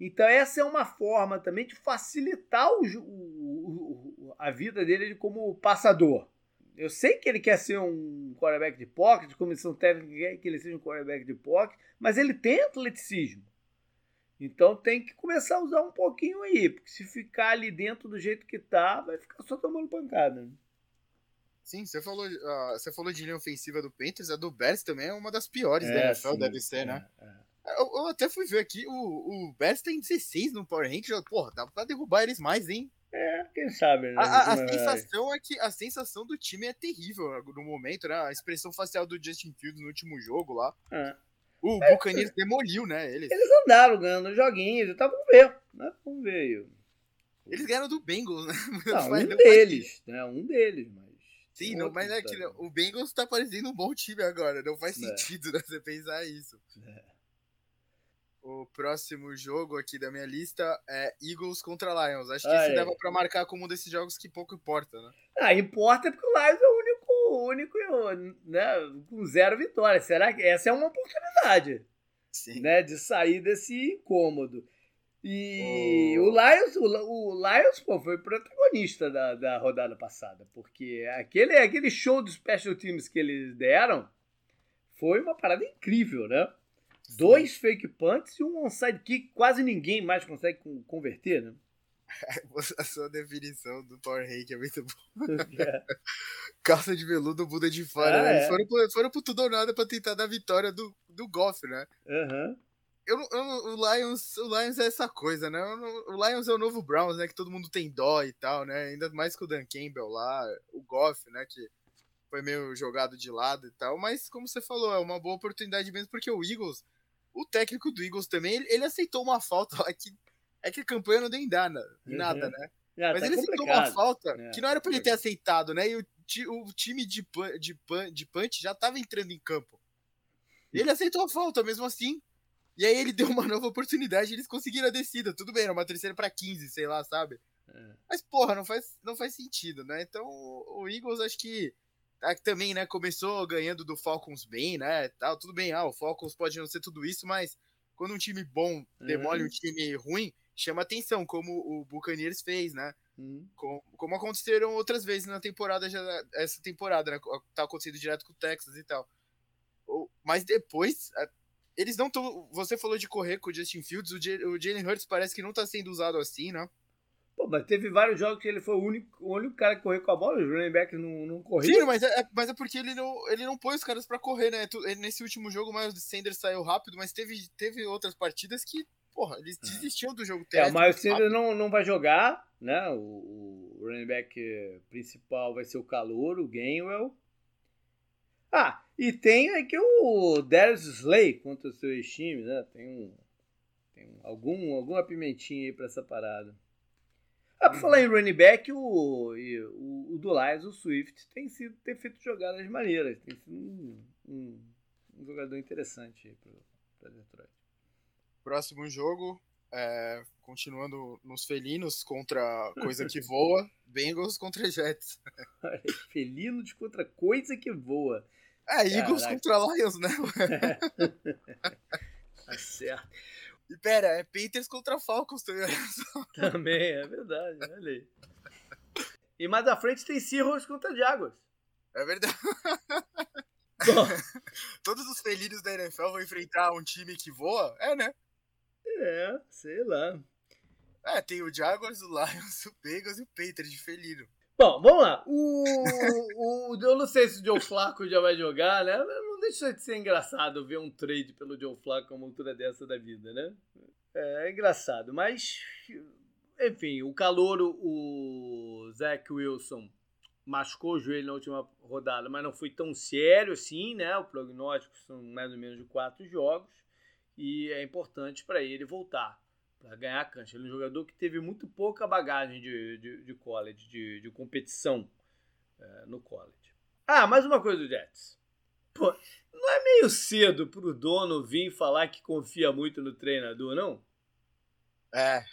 Então essa é uma forma também de facilitar o, o, a vida dele como passador. Eu sei que ele quer ser um quarterback de pocket, comissão técnica quer que ele seja um quarterback de pocket, mas ele tem atleticismo. Então tem que começar a usar um pouquinho aí, porque se ficar ali dentro do jeito que tá, vai ficar só tomando pancada. Né? Sim, você falou, uh, você falou de linha ofensiva do Panthers, a do Bears também é uma das piores é, da NFL, sim, deve ser, né? é, né? É. Eu, eu, até fui ver aqui, o, o Bears tem 16 no Power Rank, porra, dá pra derrubar eles mais, hein? É, quem sabe, né? A, a, a sensação é que a sensação do time é terrível no momento, né? A expressão facial do Justin Fields no último jogo lá. É. O é, Buccaneers demoliu, né? Eles. eles andaram ganhando joguinhos e tá, vamos ver. Né? Vamos ver aí. Eles ganharam do Bengals, né? Não, um deles, né? Um deles, mas. Sim, não, mas é que o Bengals tá parecendo um bom time agora. Não faz é. sentido né, você pensar isso. É. O próximo jogo aqui da minha lista é Eagles contra Lions. Acho que ah, esse é. dava pra marcar como um desses jogos que pouco importa, né? Ah, importa porque o Lions é o único único, né, com zero vitórias. Será que essa é uma oportunidade Sim. né, de sair desse incômodo? E oh. o Lions, o, o Lions pô, foi protagonista da, da rodada passada, porque aquele, aquele show dos special teams que eles deram foi uma parada incrível, né? Sim. Dois fake punts e um onside kick quase ninguém mais consegue converter, né? A sua definição do Power Rank é muito boa. Calça de veludo, Buda de fora. Ah, né? Eles é. foram, pro, foram pro tudo ou nada pra tentar dar vitória do, do Goff, né? Aham. Eu, eu o, Lions, o Lions é essa coisa, né? O Lions é o novo Browns, né? Que todo mundo tem dó e tal, né? Ainda mais com o Dan Campbell lá, o Goff, né? Que foi meio jogado de lado e tal. Mas, como você falou, é uma boa oportunidade mesmo, porque o Eagles, o técnico do Eagles também, ele, ele aceitou uma falta lá que. É que a campanha não deu em nada, em nada Uhum. né? Ah, Mas tá ele aceitou uma falta É, que não era pra ele ter complicado. aceitado, né? E o, o time de, pan- de, pan- de punch já tava entrando em campo. E ele aceitou a falta mesmo assim. E aí ele deu uma nova oportunidade e eles conseguiram a descida. Tudo bem, era uma terceira pra 15, sei lá, sabe? É. Mas, porra, não faz, não faz sentido, né? Então, o Eagles acho que também, né, começou ganhando do Falcons bem, né? Tal, tudo bem, ah, o Falcons pode não ser tudo isso, mas quando um time bom demole Uhum. um time ruim, chama atenção, como o Buccaneers fez, né? Hum. Com- como aconteceram outras vezes na temporada, já, essa temporada, né? Tá acontecendo direto com o Texas e tal. O- Mas depois, eles não estão. Você falou de correr com o Justin Fields, o, Ja- o Jalen Hurts parece que não tá sendo usado assim, né? Pô, mas teve vários jogos que ele foi o único, o único cara que correu com a bola, os running backs não, não corriam. Sim, mas é, é- mas é porque ele não, ele não põe os caras pra correr, né? Ele- nesse último jogo, o Miles Sanders saiu rápido, mas teve, teve outras partidas que, porra, eles desistiam do jogo É, o terrestre. Miles Sanders não, não vai jogar, né? O, o running back principal vai ser o Calor, o Gainwell. Ah, e tem aqui o Darius Slay contra os seus times, né? Tem um. Tem um- algum, alguma pimentinha aí pra essa parada. Ah, pra falar em running back, o, o, o do Lions, o Swift, tem, sido, tem feito jogadas maneiras. Tem sido um, um, um jogador interessante aí pro, pra Detroit. Próximo jogo, é, continuando nos felinos contra coisa que voa, Bengals contra Jets. Felino de contra coisa que voa. É, Eagles Caraca. contra Lions, né? Tá certo. E pera, é Panthers contra Falcons também. Também, é verdade, olha aí. E mais à frente tem Seahawks contra Jaguars. É verdade. Bom, Todos os felinos da NFL vão enfrentar um time que voa? É, né? É, sei lá. É, tem o Jaguars, o Lions, o Bengals e o Panthers de felino. Bom, vamos lá. O, o, eu não sei se o Joe Flacco já vai jogar, né? Não deixa de ser engraçado ver um trade pelo Joe Flacco a uma altura dessa da vida, né? É, é engraçado, mas enfim, o calouro, o Zach Wilson machucou o joelho na última rodada, mas não foi tão sério assim, né? O prognóstico são mais ou menos de quatro jogos e é importante para ele voltar para ganhar a cancha. Ele é um jogador que teve muito pouca bagagem de, de, de college, de, de competição é, no college. Ah, mais uma coisa do Jets. Pô, não é meio cedo pro dono vir falar que confia muito no treinador, não? É.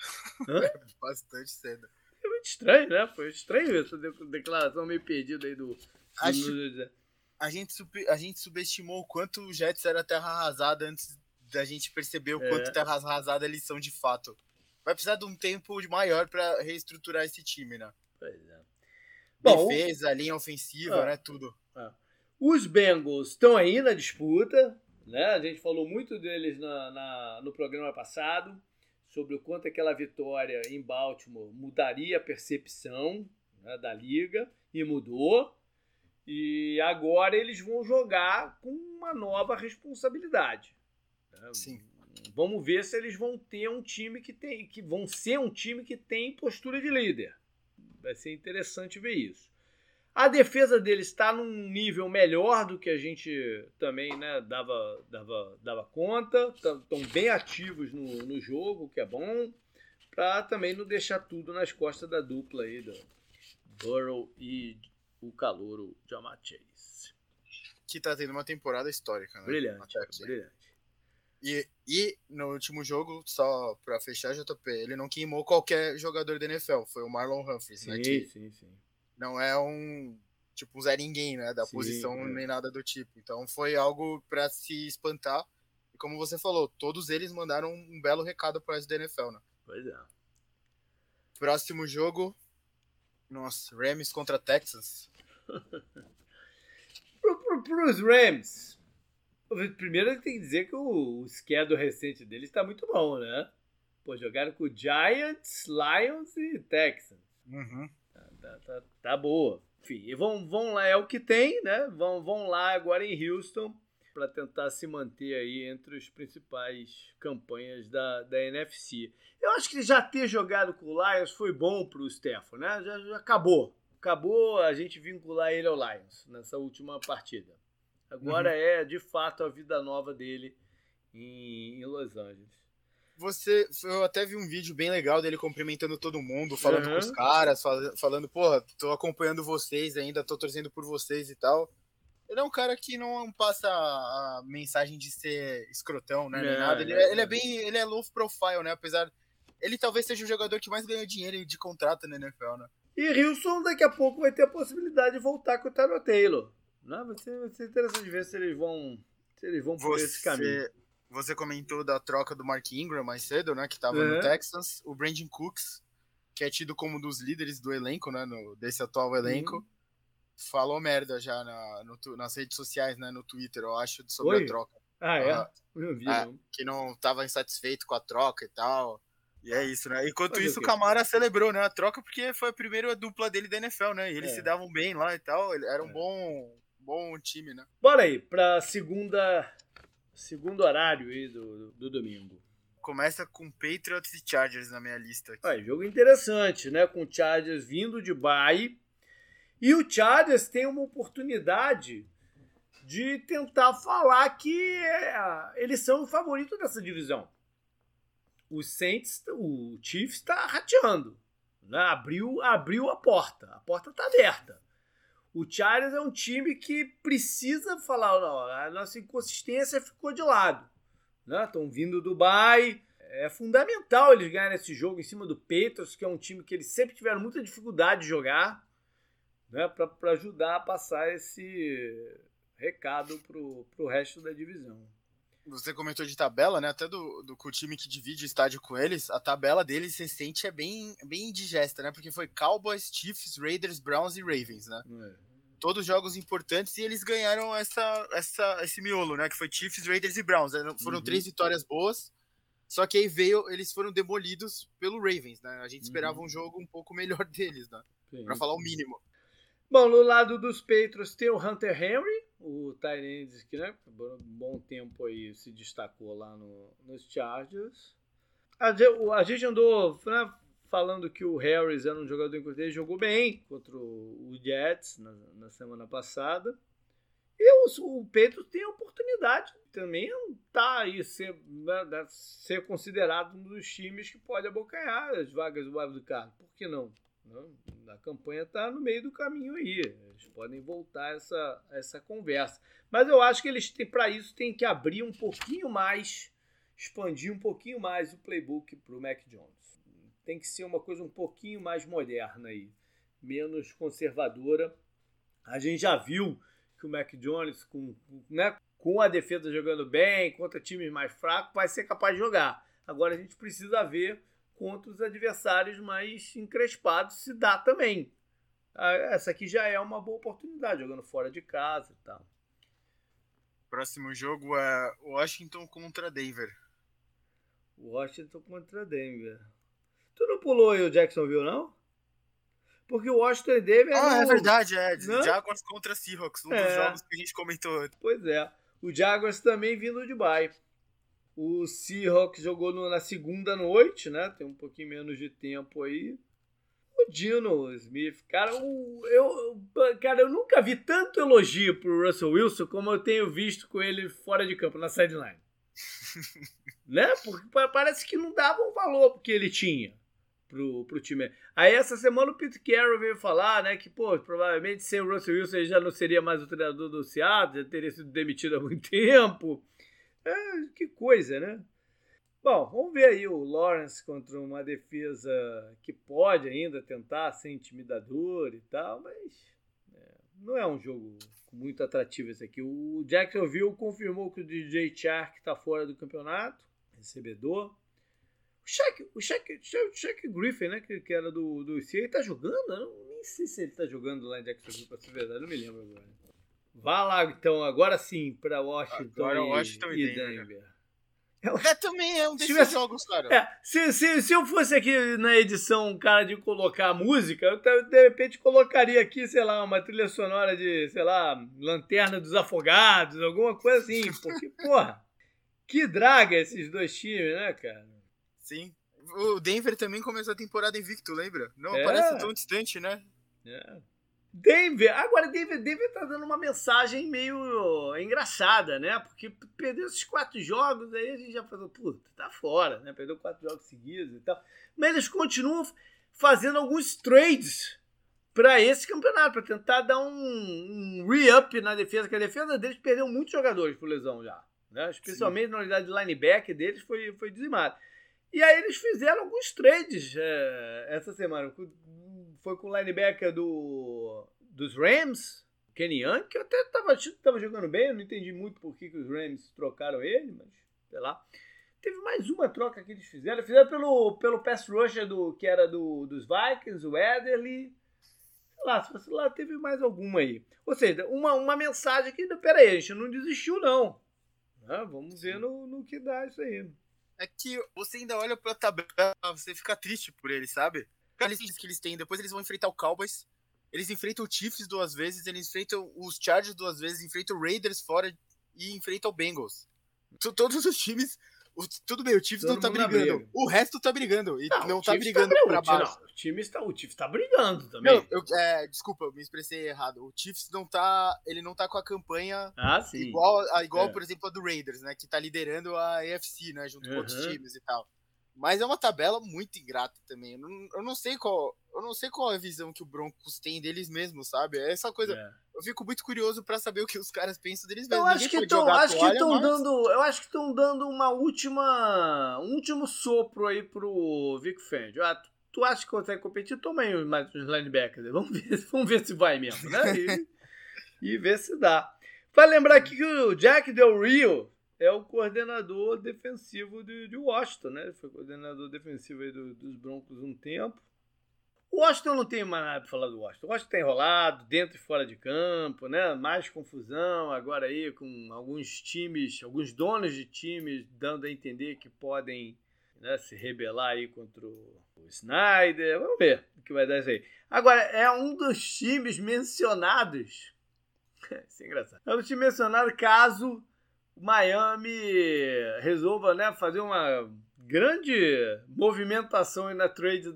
Hã? Bastante cedo. É muito estranho, né? Foi estranho essa de- declaração meio perdida aí do. Acho- do- A gente, a gente subestimou o quanto o Jets era terra arrasada antes da gente perceber o É. quanto terra arrasada eles são de fato. Vai precisar de um tempo maior pra reestruturar esse time, né? Pois é. Bom, Defesa, linha ofensiva, Ah. né? Tudo. Os Bengals estão aí na disputa, né? A gente falou muito deles na, na- no programa passado, sobre o quanto aquela vitória em Baltimore mudaria a percepção né, da liga, e mudou. E agora eles vão jogar com uma nova responsabilidade. Sim. Vamos ver se eles vão ter um time que tem, que vão ser um time que tem postura de líder. Vai ser interessante ver isso. A defesa deles está num nível melhor do que a gente também né, dava, dava, dava conta. Estão bem ativos no, no jogo, o que é bom. Para também não deixar tudo nas costas da dupla aí, do Burrow e o calouro Jamar Chase. Que tá tendo uma temporada histórica, né? Brilhante, brilhante. E, e no último jogo, só pra fechar, JP, ele não queimou qualquer jogador da NFL. Foi o Marlon Humphries, né? Sim, Que sim, sim. não é um tipo um Zé Ninguém, né? Da Sim, posição é. nem nada do tipo. Então foi algo pra se espantar. E como você falou, todos eles mandaram um belo recado pro resto da NFL, né? Pois é. Próximo jogo. Nossa, Rams contra Texas. Pro, pro, pros Rams, primeiro tem que dizer que o, o schedule recente deles está muito bom, né? Pô, jogaram com Giants, Lions e Texans. Uhum. Tá, tá, tá, tá boa. Enfim, vão, vão lá, é o que tem, né? Vão, vão lá agora em Houston para tentar se manter aí entre as principais campanhas da, da NFC. Eu acho que já ter jogado com o Lions foi bom para o Stefano, né? Já, já acabou. Acabou a gente vincular ele ao Lions nessa última partida. Agora uhum. é de fato a vida nova dele em, em Los Angeles. Você, eu até vi um vídeo bem legal dele cumprimentando todo mundo, falando uhum. com os caras, falando, porra, tô acompanhando vocês ainda, tô torcendo por vocês e tal. Ele é um cara que não passa a mensagem de ser escrotão, né? É, nada. Ele é, ele é bem. Ele é low profile, né? Apesar. Ele talvez seja o jogador que mais ganha dinheiro de contrato na NFL, né? E Wilson daqui a pouco vai ter a possibilidade de voltar com o Taro Taylor. Né? Vai, ser, vai ser interessante ver se eles vão. Se eles vão por Você... esse caminho. Você comentou da troca do Mark Ingram mais cedo, né? Que tava uhum. no Texans. O Brandon Cooks, que é tido como um dos líderes do elenco, né? No, desse atual elenco. Uhum. Falou merda já na, no, nas redes sociais, né? No Twitter, eu acho, sobre Oi? a troca. Ah, é? Uh, vi, é, que não tava insatisfeito com a troca e tal. E é isso, né? Enquanto Mas isso, o Camara celebrou, né? A troca, porque foi a primeira dupla dele da NFL, né? E eles é. se davam bem lá e tal. Era um é. bom, bom time, né? Bora aí, pra segunda segundo horário aí do, do domingo. Começa com Patriots e Chargers na minha lista. Aqui. Ah, jogo interessante, né? Com o Chargers vindo de bye. E o Chargers tem uma oportunidade de tentar falar que é, eles são o favorito dessa divisão. O Saints, o Chiefs está rateando. Né? Abriu, abriu a porta. A porta está aberta. O Chargers é um time que precisa falar, não, a nossa inconsistência ficou de lado. Estão né? vindo do Dubai. É fundamental eles ganharem esse jogo em cima do Patriots, que é um time que eles sempre tiveram muita dificuldade de jogar, né? para ajudar a passar esse recado para o resto da divisão. Você comentou de tabela, né? Até do, do o time que divide o estádio com eles, a tabela deles recente é bem, bem indigesta, né? Porque foi Cowboys, Chiefs, Raiders, Browns e Ravens, né? É. Todos jogos importantes e eles ganharam essa, essa, esse miolo, né? Que foi Chiefs, Raiders e Browns. Foram uhum. três vitórias boas. Só que aí veio, eles foram demolidos pelo Ravens, né? A gente esperava uhum. um jogo um pouco melhor deles, né? Para falar o mínimo. Bom, no lado dos Patriots tem o Hunter Henry, o Tyrande que né, por um bom tempo aí se destacou lá no, nos Chargers. A, a gente andou né, falando que o Harris era um jogador importante, jogou bem contra o, Jets na, na, semana passada. E o, Pedro tem a oportunidade também tá aí ser, né, ser considerado um dos times que pode abocanhar as vagas do wildcard. Por que não? Não, a campanha está no meio do caminho aí. Eles podem voltar essa, essa conversa. Mas eu acho que eles têm, para isso, tem que abrir um pouquinho mais, expandir um pouquinho mais o playbook para o Mac Jones. Tem que ser uma coisa um pouquinho mais moderna aí, menos conservadora. A gente já viu que o Mac Jones, com, né, com a defesa jogando bem, contra times mais fracos, vai ser capaz de jogar. Agora a gente precisa ver contra os adversários mais encrespados se dá também. Ah, essa aqui já é uma boa oportunidade, jogando fora de casa e tal. Próximo jogo é Washington contra Denver. Washington contra Denver. Tu não pulou aí o Jacksonville, não? Porque o Washington Denver. Ah, é, é verdade, é. Não? Jaguars contra Seahawks, um é. dos jogos que a gente comentou. Pois é. O Jaguars também vindo de bye. O Seahawks jogou no, na segunda noite, né? Tem um pouquinho menos de tempo aí. O Dino Smith, cara, o, eu, cara, eu nunca vi tanto elogio pro Russell Wilson como eu tenho visto com ele fora de campo, na sideline. né? Porque parece que não dava um valor porque ele tinha pro, pro time. Aí essa semana o Pete Carroll veio falar, né, que, pô, provavelmente sem o Russell Wilson ele já não seria mais o treinador do Seattle, já teria sido demitido há muito tempo. É, que coisa, né? Bom, vamos ver aí o Lawrence contra uma defesa que pode ainda tentar ser intimidador e tal, mas é, não é um jogo muito atrativo esse aqui. O Jacksonville confirmou que o DJ Chark está fora do campeonato, recebedor. O Shaq, o Shaq, o Shaq Griffin, né, que, que era do, do CIA, ele tá jogando? Eu nem sei se ele tá jogando lá em Jacksonville, pra ser verdade, não me lembro agora. Vá lá, então, agora sim, para Washington, agora, e, Washington e, Denver. Denver. É, também é um desses tivesse, jogos, cara. É, se, se, se eu fosse aqui na edição um cara de colocar música, eu de repente colocaria aqui, sei lá, uma trilha sonora de, sei lá, Lanterna dos Afogados, alguma coisa assim. Porque, porra, que draga esses dois times, né, cara? Sim. O Denver também começou a temporada invicto, lembra? Não é. parece tão distante, né? É. Denver, agora Denver, Denver tá dando uma mensagem meio engraçada, né? Porque perdeu esses quatro jogos, aí a gente já falou, puta, tá fora, né? Perdeu quatro jogos seguidos e tal. Mas eles continuam fazendo alguns trades para esse campeonato, para tentar dar um, um re-up na defesa, que a defesa deles perdeu muitos jogadores por lesão já, né? Especialmente Sim. na unidade de linebacker deles foi, foi dizimado. E aí eles fizeram alguns trades é, essa semana foi com o linebacker do, dos Rams, Kenny Young, que eu até tava, tava jogando bem, eu não entendi muito por que, que os Rams trocaram ele, mas sei lá. Teve mais uma troca que eles fizeram. Fizeram pelo, pelo pass rusher do, que era do, dos Vikings, o Ederly. Sei lá, se você lá teve mais alguma aí. Ou seja, uma, uma mensagem que, pera aí, a gente não desistiu não. Ah, vamos ver no, no que dá isso aí. É que você ainda olha pra tabela, você fica triste por ele, sabe? eles, que eles têm. Depois eles vão enfrentar o Cowboys. Eles enfrentam o Chiefs duas vezes, eles enfrentam os Chargers duas vezes, enfrentam o Raiders fora e enfrentam o Bengals. Todos os times o, tudo bem, o Chiefs Todo não tá brigando. Briga. O resto tá brigando. E não, não tá brigando tá pra baixo. Não, o, time está, o Chiefs tá brigando também. Não, eu, é, desculpa, eu me expressei errado. O Chiefs não tá. Ele não tá com a campanha ah, igual, igual é. por exemplo, a do Raiders, né? Que tá liderando a AFC, né? Junto uhum. com outros times e tal. Mas é uma tabela muito ingrata também. Eu não, eu não, sei qual, eu não sei qual é a visão que o Broncos tem deles mesmos, sabe? É essa coisa. É. Eu fico muito curioso para saber o que os caras pensam deles mesmos. Eu acho Ninguém que estão, acho que estão mas... dando, eu acho que estão dando uma última, um último sopro aí pro Vic Fangio. Ah, tu, tu acha que consegue competir? Toma aí mais uns linebackers. Vamos ver, vamos ver se vai mesmo, né? E, e ver se dá. Para lembrar aqui que o Jack Del Rio é o coordenador defensivo de, de Washington, né? Ele foi coordenador defensivo aí do, dos Broncos um tempo. O Washington não tem mais nada para falar do Washington. O Washington tem enrolado, dentro e fora de campo, né? Mais confusão agora aí com alguns times, alguns donos de times dando a entender que podem né, se rebelar aí contra o, o Snyder. Vamos ver o que vai dar isso aí. Agora, é um dos times mencionados. Isso é engraçado. É um dos times mencionados caso Miami resolva né, fazer uma grande movimentação na trade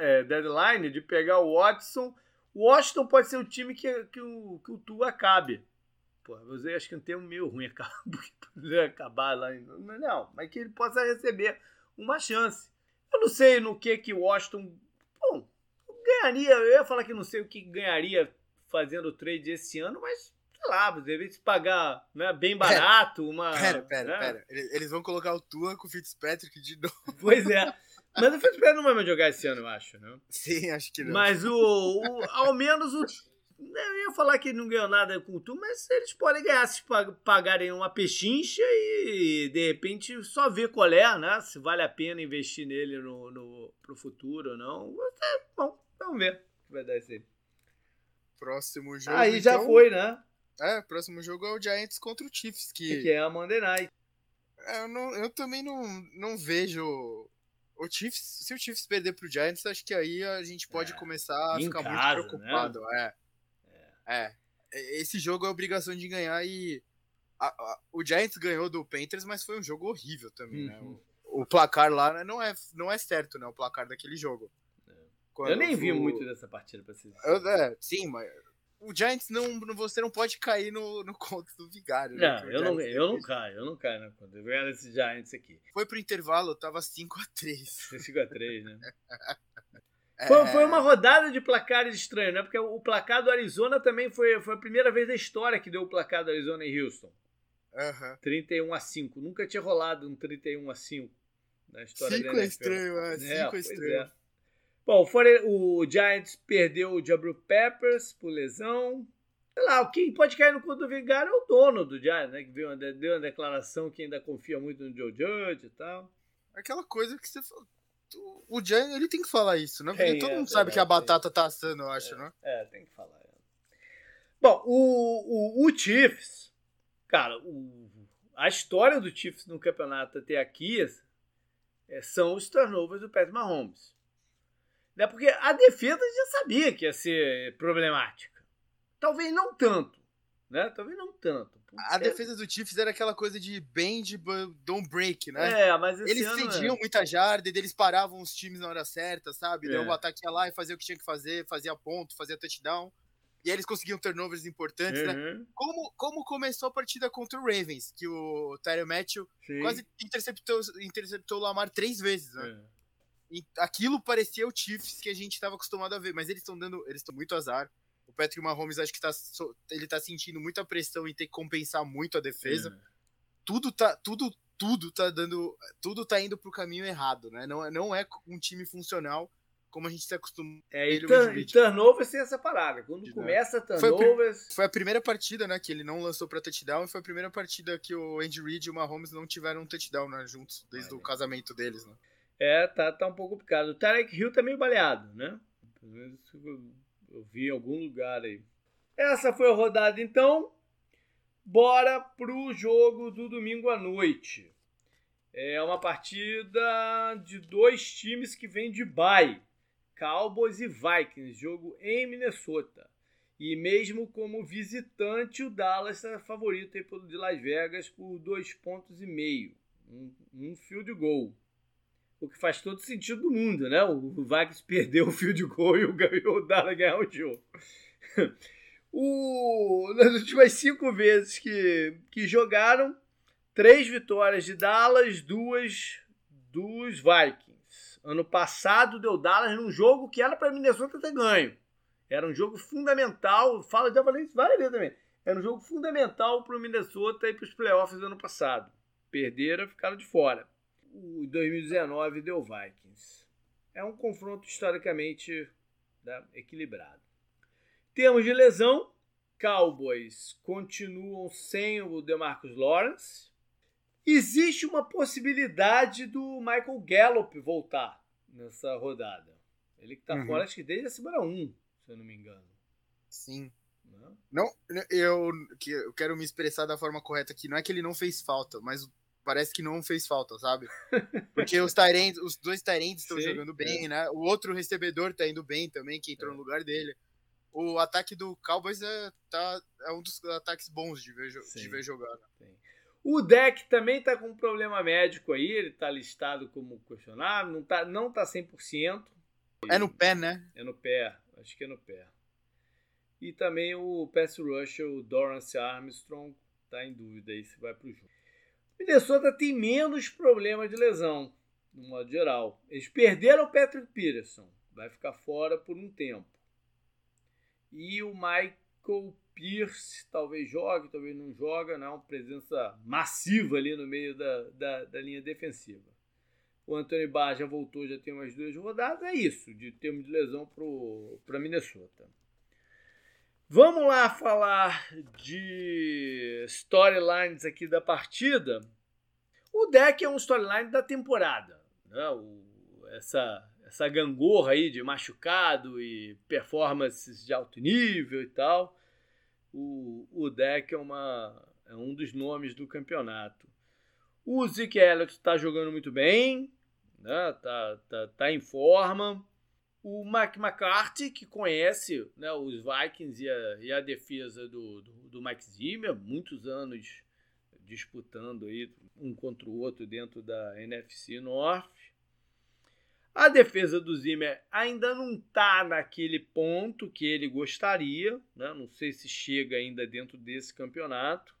é, deadline de pegar o Watson. O Washington pode ser o time que, que, o, que o Tua acabe. Pô, você acho que um meio ruim acabar lá. Não, mas que ele possa receber uma chance. Eu não sei no que que o Washington. Bom, ganharia. Eu ia falar que não sei o que ganharia fazendo o trade esse ano, mas sei lá, deve se pagar né, bem barato, uma. Pera, pera, né? pera. Eles vão colocar o Tua com o Fitzpatrick de novo. Pois é. Mas o Fitzpatrick não vai mais jogar esse ano, eu acho, né? Sim, acho que não. Mas o, o ao menos o. Eu ia falar que não ganhou nada com o Tu, mas eles podem ganhar se pagarem uma pechincha e de repente só ver qual é, né? Se vale a pena investir nele no, no, pro futuro ou não. É, bom, vamos ver o que vai dar isso aí. Próximo jogo. Aí então... já foi, né? É, o próximo jogo é o Giants contra o Chiefs. Que, que é a Monday Night. É, eu, não, eu também não, não vejo. O Chiefs, se o Chiefs perder pro Giants, acho que aí a gente pode é, começar a ficar casa, muito preocupado. Né? É. é. é. Esse jogo é obrigação de ganhar e. A, a, o Giants ganhou do Panthers, mas foi um jogo horrível também, né? uhum. né? O, o, placar lá não é, não é certo, né? O placar daquele jogo. É. Eu nem vi muito dessa partida pra ser. é, sim, mas o Giants não, você não pode cair no, no conto do Vigário. Né, não, né? eu, não eu não caio, eu não caio na conta. Eu ganho esse Giants aqui. Foi pro intervalo, tava 5x3. 5x3, né? é... foi, foi uma rodada de placares estranho, né? Porque o placar do Arizona também foi, foi a primeira vez da história que deu o placar do Arizona em Houston. Uhum. 31 a 5. Nunca tinha rolado um 31 a 5 na história 5 é estranho, é. 5 é, é estranho. É. Bom, o Giants perdeu o Jabril Peppers por lesão. Sei lá, quem pode cair no conto do Vigário é o dono do Giants, né? Que deu uma, deu uma declaração que ainda confia muito no Joe Judge e tal. Aquela coisa que você falou. O Giants, ele tem que falar isso, né? Porque todo é, mundo sabe que a batata tá assando, eu acho, é, né? É, tem que falar. É. Bom, o, o, o Chiefs, cara, o, a história do Chiefs no campeonato até aqui é, são os turnovers do Patrick Mahomes. Né? Porque a defesa já sabia que ia ser problemática. Talvez não tanto. Né? Talvez não tanto. A defesa do Chiefs era aquela coisa de bend, don't break, né? É, mas Eles cediam é. muita jarda, eles paravam os times na hora certa, sabe? É. Daí o ataque ia lá e fazia o que tinha que fazer, fazia ponto, fazia touchdown. E aí eles conseguiam turnovers importantes, né? uhum. né? Como, como começou a partida contra o Ravens, que o Tyler Matthew Sim. quase interceptou, interceptou o Lamar três vezes, né? É. Aquilo parecia o Chiefs que a gente estava acostumado a ver, mas eles estão dando, eles estão muito azar. O Patrick Mahomes acho que tá, ele tá sentindo muita pressão em ter que compensar muito a defesa. É. Tudo tá, tudo, tudo tá dando, tudo tá indo pro caminho errado, né? Não, não é um time funcional como a gente se acostuma. É, e, turn, e turnover sem essa parada. Quando começa turnovers. Foi, foi, a primeira partida, né, que ele não lançou para touchdown, e foi a primeira partida que o Andy Reid e o Mahomes não tiveram um touchdown, né, juntos, desde o é. casamento deles, né? É, tá, tá um pouco complicado. O Tarek Hill tá meio baleado, né? Pelo menos eu vi em algum lugar aí. Essa foi a rodada, então. Bora pro jogo do domingo à noite. É uma partida de dois times que vêm de bye. Cowboys e Vikings, jogo em Minnesota. E mesmo como visitante, o Dallas é favorito aí de Las Vegas por dois pontos e meio. Um, um field goal. O que faz todo sentido do mundo, né? O Vikings perdeu o field goal e o, e o Dallas ganhou o jogo. O, nas últimas cinco vezes que, que jogaram, três vitórias de Dallas, duas dos Vikings. Ano passado deu Dallas num jogo que era para Minnesota ter ganho. Era um jogo fundamental. Fala, já falei isso várias vezes também. Era um jogo fundamental para o Minnesota e para os playoffs do ano passado. Perderam, ficaram de fora. O 2019 deu Vikings. É um confronto historicamente né, equilibrado. Temos de lesão. Cowboys continuam sem o DeMarcus Lawrence. Existe uma possibilidade do Michael Gallup voltar nessa rodada. Ele que tá uhum. fora, acho que desde a semana 1, se eu não me engano. Sim. Não, não eu, eu quero me expressar da forma correta aqui. Não é que ele não fez falta, mas parece que não fez falta, sabe? Porque os Tyrants, os dois Tyrants estão jogando bem, é. né? O outro recebedor tá indo bem também, que entrou é. no lugar dele. O ataque do Cowboys é, tá, é um dos ataques bons de ver, de ver jogar. Né? O deck também está com um problema médico aí, ele está listado como questionável, não está não tá 100%. É no pé, né? É no pé, acho que é no pé. E também o pass rusher, o Dorrance Armstrong, está em dúvida aí se vai para o jogo. Minnesota tem menos problema de lesão, no modo geral. Eles perderam o Patrick Peterson, vai ficar fora por um tempo. E o Michael Pierce talvez jogue, talvez não joga, né? uma presença massiva ali no meio da, da, da linha defensiva. O Anthony Barr já voltou, já tem umas duas rodadas. É isso, de termos de lesão para Minnesota. Vamos lá falar de storylines aqui da partida. O deck é um storyline da temporada. Né? O, essa, essa gangorra aí de machucado e performances de alto nível e tal o, o deck é, uma, é um dos nomes do campeonato. O Zeke Elliott está jogando muito bem, né? tá, tá, tá em forma. O Mike McCarthy, que conhece né, os Vikings e a, e a defesa do, do, do Mike Zimmer, muitos anos disputando aí um contra o outro dentro da NFC North. A defesa do Zimmer ainda não está naquele ponto que ele gostaria, né? não sei se chega ainda dentro desse campeonato.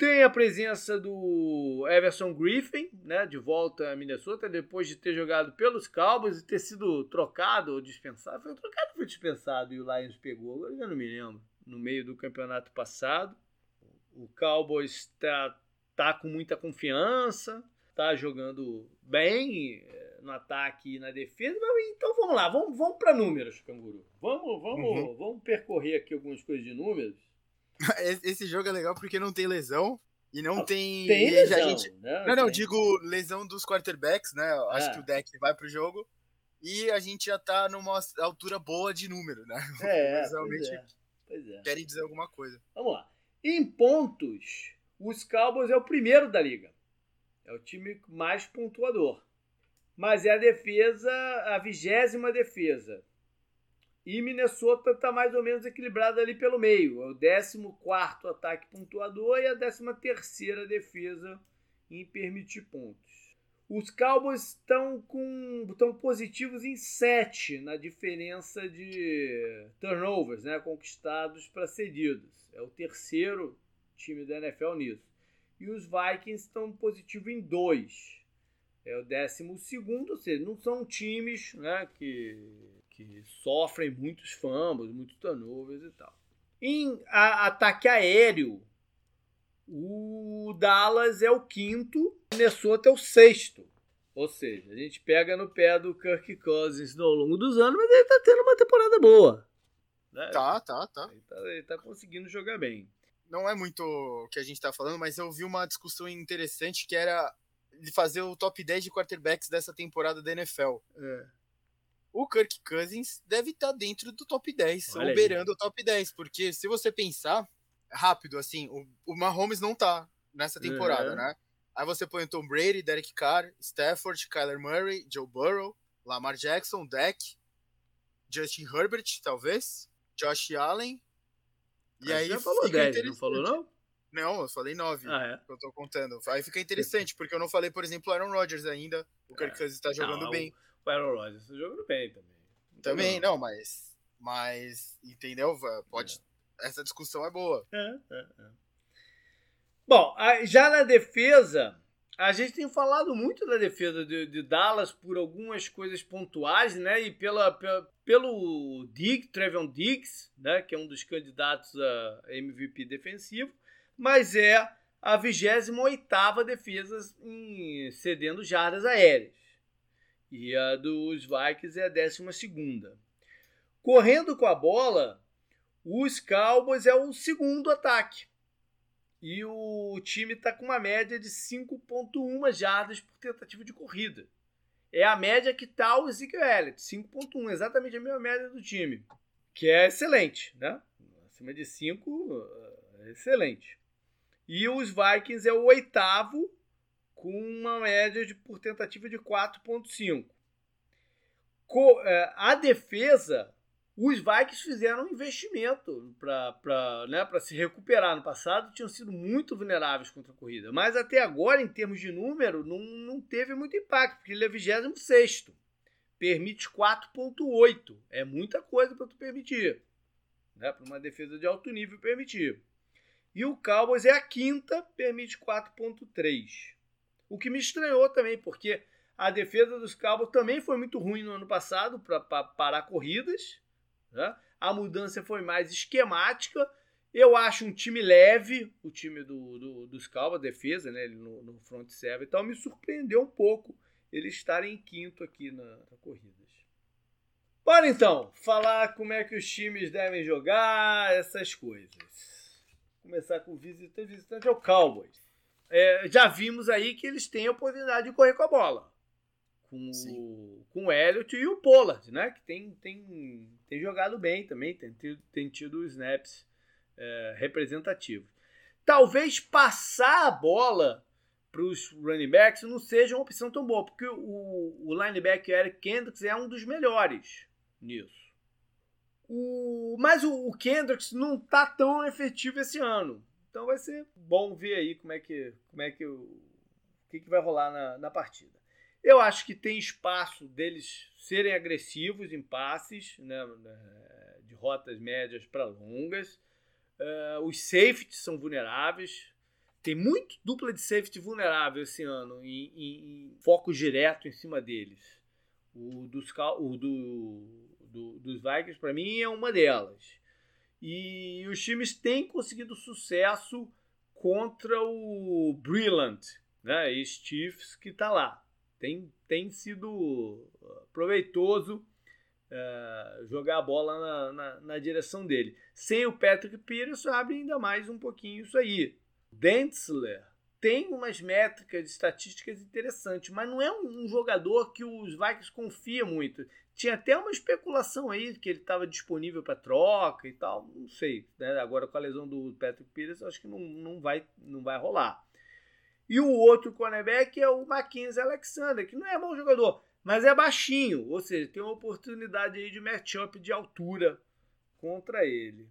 Tem a presença do Everson Griffin, né, de volta a Minnesota, depois de ter jogado pelos Cowboys e ter sido trocado ou dispensado. Foi trocado ou foi dispensado e o Lions pegou? Agora eu não me lembro. No meio do campeonato passado. O Cowboys está tá com muita confiança, está jogando bem no ataque e na defesa. Então vamos lá, vamos, vamos para números, Canguru. Vamos, vamos, uhum. vamos percorrer aqui algumas coisas de números. Esse jogo é legal porque não tem lesão. E não, tem. Tem lesão. Gente... Né? Não, não, tem. digo lesão dos quarterbacks, né? Acho é. que o deck vai pro jogo. E a gente já tá numa altura boa de número, né? É, realmente é. Pois é. querem dizer alguma coisa. Vamos lá. Em pontos, Os Cowboys é o primeiro da liga. É o time mais pontuador. Mas é a defesa, a vigésima defesa. E Minnesota está mais ou menos equilibrada ali pelo meio. É o 14 ataque pontuador e a 13 defesa em permitir pontos. Os Cowboys estão com estão positivos em 7 na diferença de turnovers, né, conquistados para cedidos. É o terceiro time da NFL nisso. E os Vikings estão positivos em 2. É o décimo segundo, ou seja, não são times né, que, que sofrem muitos fumbles, muitos turnovers e tal. Em a, ataque aéreo, o Dallas é o quinto, Minnesota é o sexto. Ou seja, a gente pega no pé do Kirk Cousins ao longo dos anos, mas ele tá tendo uma temporada boa. Né? Tá, tá, tá. Ele, tá. ele tá conseguindo jogar bem. Não é muito o que a gente tá falando, mas eu vi uma discussão interessante que era de fazer o top 10 de quarterbacks dessa temporada da NFL. É. O Kirk Cousins deve estar tá dentro do top 10, Olha beirando o top 10, porque se você pensar, rápido, assim, o, o Mahomes não tá nessa temporada, né? Aí você põe o Tom Brady, Derek Carr, Stafford, Kyler Murray, Joe Burrow, Lamar Jackson, Dak, Justin Herbert, talvez, Josh Allen. E aí já falou 10, não falou não? Não, eu falei 9. Ah, é? eu tô contando. Aí fica interessante, porque eu não falei, por exemplo, Aaron Rodgers ainda. O Kirk é. Cousins está jogando não, bem. O Aaron Rodgers está jogando bem também. Também, não, mas. Mas, entendeu? Pode. É. Essa discussão é boa. É, é, é. Bom, já na defesa, a gente tem falado muito da defesa de, de Dallas por algumas coisas pontuais, né? E pela, pela pelo Dig, Trevion Diggs, né? Que é um dos candidatos a MVP defensivo, mas é a 28ª defesa em cedendo jardas aéreas. E a dos Vikings é a 12ª. Correndo com a bola, os Cowboys é o segundo ataque. E o time está com uma média de 5,1 jardas por tentativa de corrida. É a média que está o Ezekiel Elliott, 5,1, exatamente a mesma média do time. Que é excelente, né? Acima de 5, é excelente. E os Vikings é o oitavo, com uma média de, por tentativa de 4,5. É, a defesa os Vikings fizeram um investimento para né, se recuperar. No passado tinham sido muito vulneráveis contra a corrida, mas até agora, em termos de número, não, não teve muito impacto, porque ele é 26. Permite 4,8. É muita coisa para tu permitir. Né, para uma defesa de alto nível permitir. E o Cowboys é a quinta, permite 4,3. O que me estranhou também, porque a defesa dos Cowboys também foi muito ruim no ano passado para parar corridas né? A mudança foi mais esquemática. Eu acho um time leve, o time do, do, dos Calvas, defesa, né? no, no front seven. Então me surpreendeu um pouco eles estarem em quinto aqui na, na corridas. Bora então, falar como é que os times devem jogar, essas coisas. Começar com o visitante. Visitante é o Cowboys. É, já vimos aí que eles têm a oportunidade de correr com a bola com o, com o Elliott e o Pollard, né? Que tem, tem, tem jogado bem também, tem tido, tem tido snaps é, representativos. Talvez passar a bola para os running backs não seja uma opção tão boa, porque o, o linebacker Eric Kendricks é um dos melhores nisso. O, mas o, o Kendricks não está tão efetivo esse ano. Então vai ser bom ver aí como é que, como é que o, que, que vai rolar na, na partida. Eu acho que tem espaço deles serem agressivos em passes, né, né de rotas médias para longas. Uh, os safeties são vulneráveis. Tem muito dupla de safety vulnerável esse ano, em, em, em foco direto em cima deles. O dos, o do, do, dos Vikings, para mim, é uma delas. E os times têm conseguido sucesso contra o Brilliant, né? Esse Chiefs que está lá tem, tem sido ah, proveitoso uh, jogar a bola na, na, na, direção dele. Sem o Patrick Peterson, abre ainda mais um pouquinho isso aí. Dentzler tem umas métricas estatísticas interessantes, mas não é um, jogador que os Vikings confiam muito. Tinha até uma especulação aí que ele estava disponível para troca e tal, não sei. Né? Agora com a lesão do Patrick Pires, acho que não, não, vai, não vai rolar. E o outro cornerback é o Mackenzie Alexander, que não é bom jogador, mas é baixinho, ou seja, tem uma oportunidade aí de matchup de altura contra ele.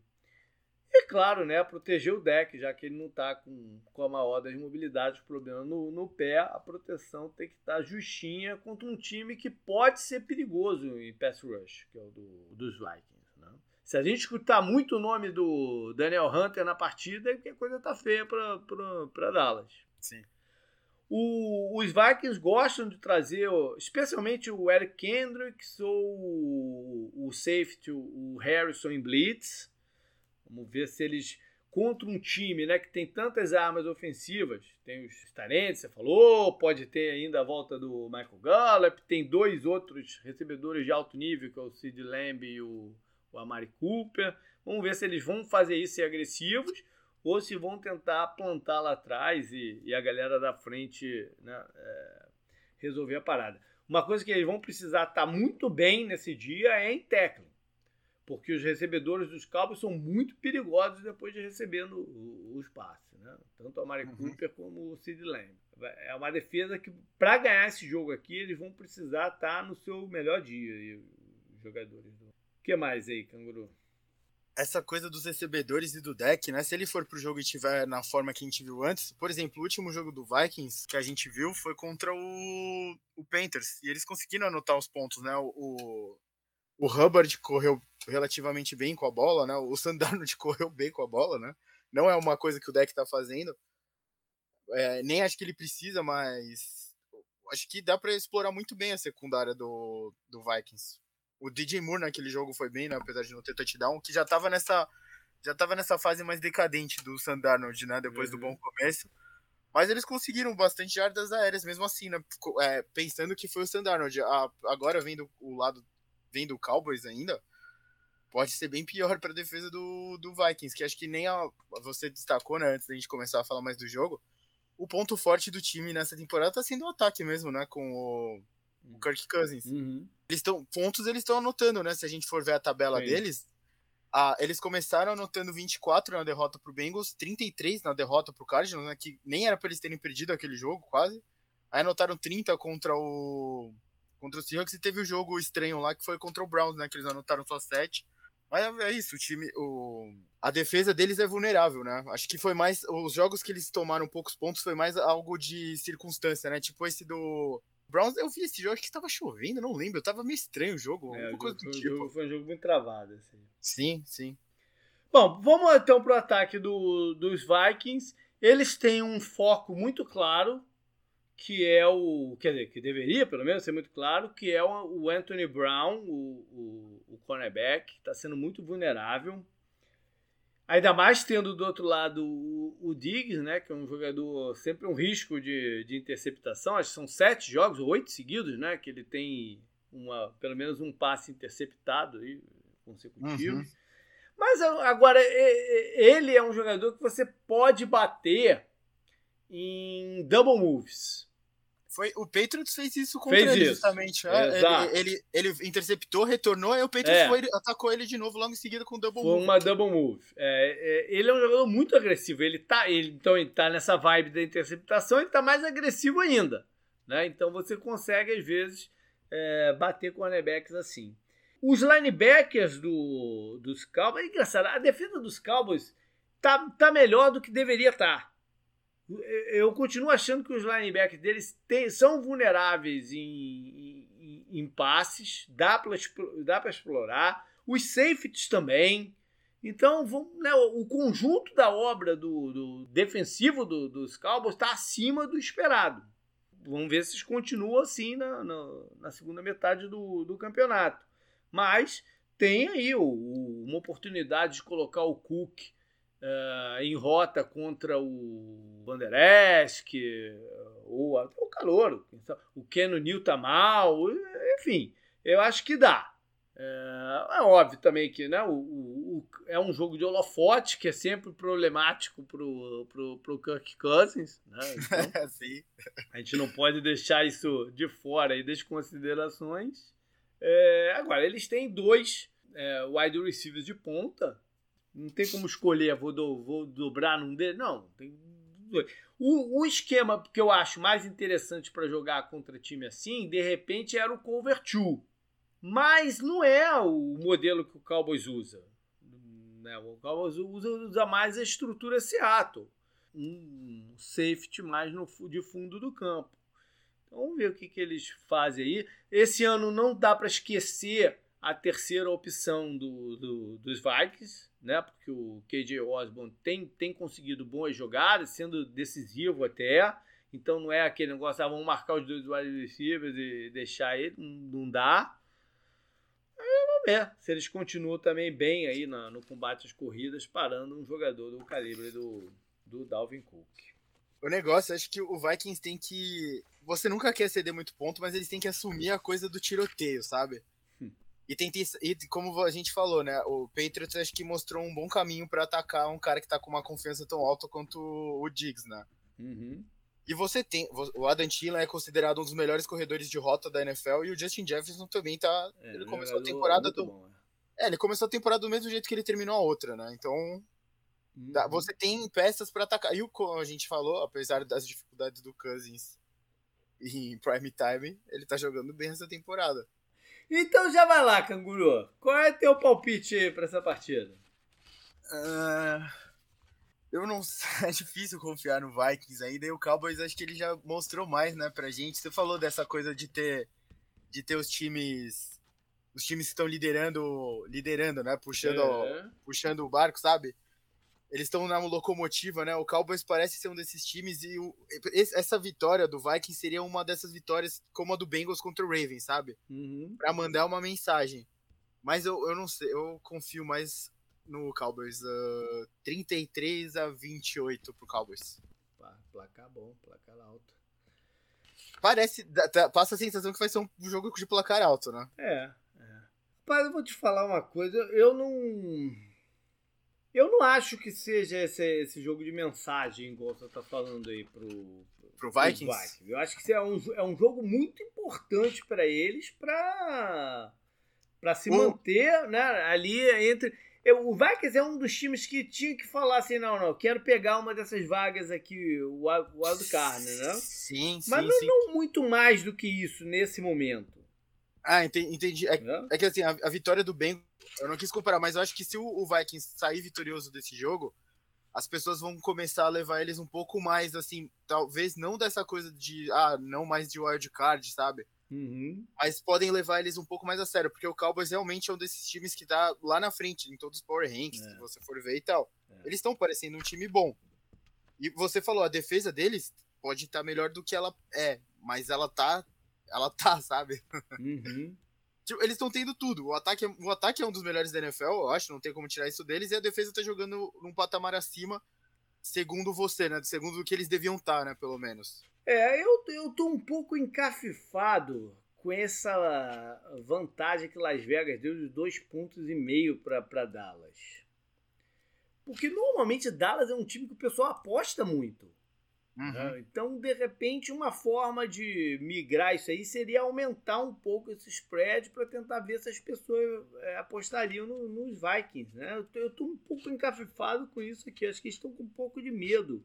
E claro, né, proteger o deck, já que ele não está com, com a maior das mobilidades, problema no, no pé, a proteção tem que estar tá justinha contra um time que pode ser perigoso em pass rush, que é o do, dos Vikings. Né? Se a gente escutar muito o nome do Daniel Hunter na partida, é que a coisa tá feia para Dallas. Sim. O, os Vikings gostam de trazer, especialmente o Eric Kendricks ou o, o safety, o Harrison em blitz. Vamos ver se eles contra um time né, que tem tantas armas ofensivas, tem os Tarentes, você falou, pode ter ainda a volta do Michael Gallup, tem dois outros recebedores de alto nível, que é o Sid Lamb e o, o Amari Cooper. Vamos ver se eles vão fazer isso e agressivos ou se vão tentar plantar lá atrás e, e a galera da frente né, é, resolver a parada. Uma coisa que eles vão precisar estar muito bem nesse dia é em tackling, porque os recebedores dos Cowboys são muito perigosos depois de recebendo o, o espaço, né? tanto a Mari uhum. Cooper como o Sid Lamb. É uma defesa que, para ganhar esse jogo aqui, eles vão precisar estar no seu melhor dia, os jogadores. O que mais aí, Canguru? essa coisa dos recebedores e do deck, né? Se ele for pro jogo e tiver na forma que a gente viu antes, por exemplo, o último jogo do Vikings que a gente viu foi contra o, o Panthers e eles conseguiram anotar os pontos, né? O, o Hubbard correu relativamente bem com a bola, né? O Sandarnold correu bem com a bola, né? Não é uma coisa que o deck tá fazendo. É, nem acho que ele precisa, mas acho que dá para explorar muito bem a secundária do, do Vikings o DJ Moore naquele jogo foi bem, né, apesar de não ter touchdown, que já tava nessa já tava nessa fase mais decadente do Sandarnold, né, depois uhum. do bom começo. Mas eles conseguiram bastante jardas aéreas mesmo assim, né, é, pensando que foi o Sandarnold. agora vendo o lado vendo o Cowboys ainda, pode ser bem pior para a defesa do, do Vikings, que acho que nem a, você destacou, né, antes da gente começar a falar mais do jogo. O ponto forte do time nessa temporada tá sendo o ataque mesmo, né, com o o Kirk Cousins. Uhum. Eles estão pontos eles estão anotando, né? Se a gente for ver a tabela Sim. deles, ah, eles começaram anotando 24 na derrota pro Bengals, 33 na derrota pro Cardinals, né, que nem era para eles terem perdido aquele jogo, quase. Aí anotaram 30 contra o contra o Seahawks e teve o jogo estranho lá que foi contra o Browns, né, que eles anotaram só 7. Mas é isso, o time, o a defesa deles é vulnerável, né? Acho que foi mais os jogos que eles tomaram poucos pontos foi mais algo de circunstância, né? Tipo esse do Browns, eu vi esse jogo, acho que tava chovendo, não lembro. Tava meio estranho o jogo. É, jogo, foi, tipo. jogo, foi um jogo muito travado, assim. Sim, sim. Bom, vamos então pro ataque do, dos Vikings. Eles têm um foco muito claro, que é o. Quer dizer, que deveria pelo menos ser muito claro, que é o Anthony Brown, o, o, o cornerback, que está sendo muito vulnerável. Ainda mais tendo do outro lado o, o Diggs, né, que é um jogador sempre um risco de, de interceptação. Acho que são sete jogos, oito seguidos, né, que ele tem uma, pelo menos um passe interceptado aí, consecutivo. Uhum. Mas agora, ele é um jogador que você pode bater em double moves. Foi, o Patriots fez isso contra fez ele, isso. justamente. É, ele, ele, ele, interceptou, retornou, aí o Patriots é. foi, atacou ele de novo logo em seguida com double foi move. uma double move. É, é, ele é um jogador muito agressivo. Ele tá, ele, então ele tá nessa vibe da interceptação, ele tá mais agressivo ainda. Né? Então você consegue, às vezes, é, bater com cornerbacks assim. Os linebackers do, dos Cowboys, é engraçado, a defesa dos Cowboys tá, tá melhor do que deveria estar. Tá eu continuo achando que os linebackers deles tem, são vulneráveis em, em, em passes, dá para explorar. Os safeties também. Então, vamos, né, o conjunto da obra do, do defensivo do, dos Cowboys está acima do esperado. Vamos ver se eles continuam assim na, na, na segunda metade do, do campeonato. Mas tem aí o, o, uma oportunidade de colocar o Cook uh, em rota contra o Van ou o Calouro, o Keno New tá mal, enfim, eu acho que dá. É, é, óbvio também que né, o, o, é um jogo de holofote, que é sempre problemático pro, pro, pro Kirk Cousins, né? Então, a gente não pode deixar isso de fora aí das considerações. É, agora, eles têm dois é, wide receivers de ponta. Não tem como escolher, vou, do, vou dobrar num deles. Não, tem dois. O, o esquema que eu acho mais interessante para jogar contra time assim, de repente, era o cover two. Mas não é o modelo que o Cowboys usa. Né? O Cowboys usa, usa mais a estrutura Seattle. Um safety mais no, de fundo do campo. Então vamos ver o que, que eles fazem aí. Esse ano não dá para esquecer a terceira opção do, do, dos Vikings, né? Porque o KJ Osborne tem, tem conseguido boas jogadas, sendo decisivo até. Então não é aquele negócio, ah, vamos marcar os dois wide receivers e deixar ele. Não dá. Aí vamos ver se eles continuam também bem aí no, no combate às corridas, parando um jogador do calibre do, do Dalvin Cook. O negócio, acho que o Vikings tem que. Você nunca quer ceder muito ponto, mas eles têm que assumir a coisa do tiroteio, sabe? E, tem, e como a gente falou, né? O Patriots acho que mostrou um bom caminho para atacar um cara que tá com uma confiança tão alta quanto o Diggs, né? Uhum. E você tem. O Adam Thielen é considerado um dos melhores corredores de rota da NFL e o Justin Jefferson também tá. É, ele começou a jogador temporada do. bom, né? É, ele começou a temporada do mesmo jeito que ele terminou a outra, né? Então, Uhum. você tem peças pra atacar. E o como a gente falou, apesar das dificuldades do Cousins em prime time, ele tá jogando bem essa temporada. Então já vai lá, canguru. Qual é teu palpite aí pra essa partida? Ah, eu não sei, é difícil confiar no Vikings ainda. E o Cowboys acho que ele já mostrou mais, né, pra gente. Você falou dessa coisa de ter de ter os times os times que estão liderando, liderando, né, puxando É. puxando o barco, sabe? Eles estão na locomotiva, né? O Cowboys parece ser um desses times e o- essa vitória do Vikings seria uma dessas vitórias como a do Bengals contra o Ravens, sabe? Uhum. Pra mandar uma mensagem. Mas eu, eu não sei, eu confio mais no Cowboys. ah, 33 a 28 pro Cowboys. Pá, Placar bom, placar alto. Parece, tá- passa a sensação que vai ser um jogo de placar alto, né? É, é. Rapaz, eu vou te falar uma coisa. Eu não. Eu não acho que seja esse, esse jogo de mensagem, igual você tá falando aí pro, Pro pros Vikings? Eu acho que é um, é um jogo muito importante para eles para para se manter né, ali entre. eu- o Vikings é um dos times que tinha que falar assim: não, não, quero pegar uma dessas vagas aqui, o wild o wild card, né? Sim, sim, Mas não, sim. não muito mais do que isso nesse momento. Ah, enten- entendi. É, Né? é que assim, a, a vitória do Bengals, eu não quis comparar, mas eu acho que se o, Vikings sair vitorioso desse jogo, as pessoas vão começar a levar eles um pouco mais, assim, talvez não dessa coisa de, ah, não mais de wild card, sabe? Uhum. Mas podem levar eles um pouco mais a sério, porque o Cowboys realmente é um desses times que tá lá na frente, em todos os Power Rankings, É. se você for ver e tal. É. Eles estão parecendo um time bom. E você falou, a defesa deles pode estar melhor do que ela é, mas ela tá, ela tá, sabe? Uhum. Tipo, eles estão tendo tudo. O ataque, é- o ataque é um dos melhores da NFL, eu acho, não tem como tirar isso deles, e a defesa tá jogando num patamar acima, segundo você, né? Segundo o que eles deviam estar, né, pelo menos. É, eu, eu tô um pouco encafifado com essa vantagem que Las Vegas deu de dois pontos e meio para Dallas. Porque normalmente Dallas é um time que o pessoal aposta muito. Uhum. né? Então, de repente, uma forma de migrar isso aí seria aumentar um pouco esse spread para tentar ver se as pessoas é, apostariam no- nos Vikings. Né? Eu, tô um pouco encafifado com isso aqui. Acho que eles estão com um pouco de medo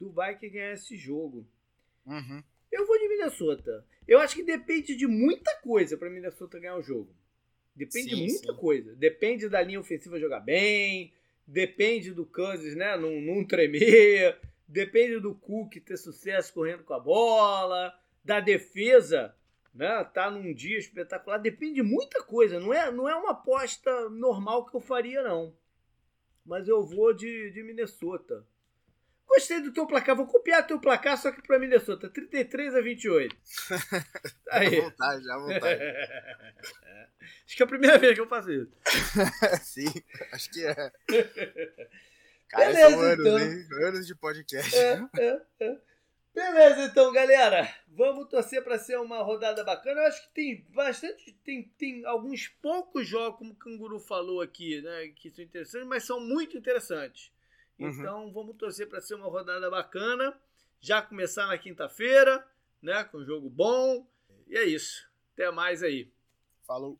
do Vikings ganhar esse jogo. Uhum. Eu vou de Minnesota. Eu acho que depende de muita coisa para Minnesota ganhar o jogo. Depende de Sim, muita sim. coisa. Depende da linha ofensiva jogar bem, depende do Kansas, né, não, não tremer, depende do Cook ter sucesso correndo com a bola, da defesa, né, tá num dia espetacular. Depende de muita coisa. Não é, não é uma aposta normal que eu faria não. Mas eu vou de, de Minnesota. Gostei do teu placar. Vou copiar teu placar, só que para Minnesota. 33 a 28. Aí. À vontade, à vontade. Acho que é a primeira vez que eu faço isso. Sim, acho que é. Cara, Beleza, são anos, então. hein? Anos de podcast. É, é, é. Beleza, então, galera. Vamos torcer para ser uma rodada bacana. Eu acho que tem bastante, tem, tem alguns poucos jogos, como o Canguru falou aqui, né, que são interessantes, mas são muito interessantes. Uhum. Então, vamos torcer para ser uma rodada bacana. Já começar na quinta-feira, né, com um jogo bom. E é isso. Até mais aí. Falou.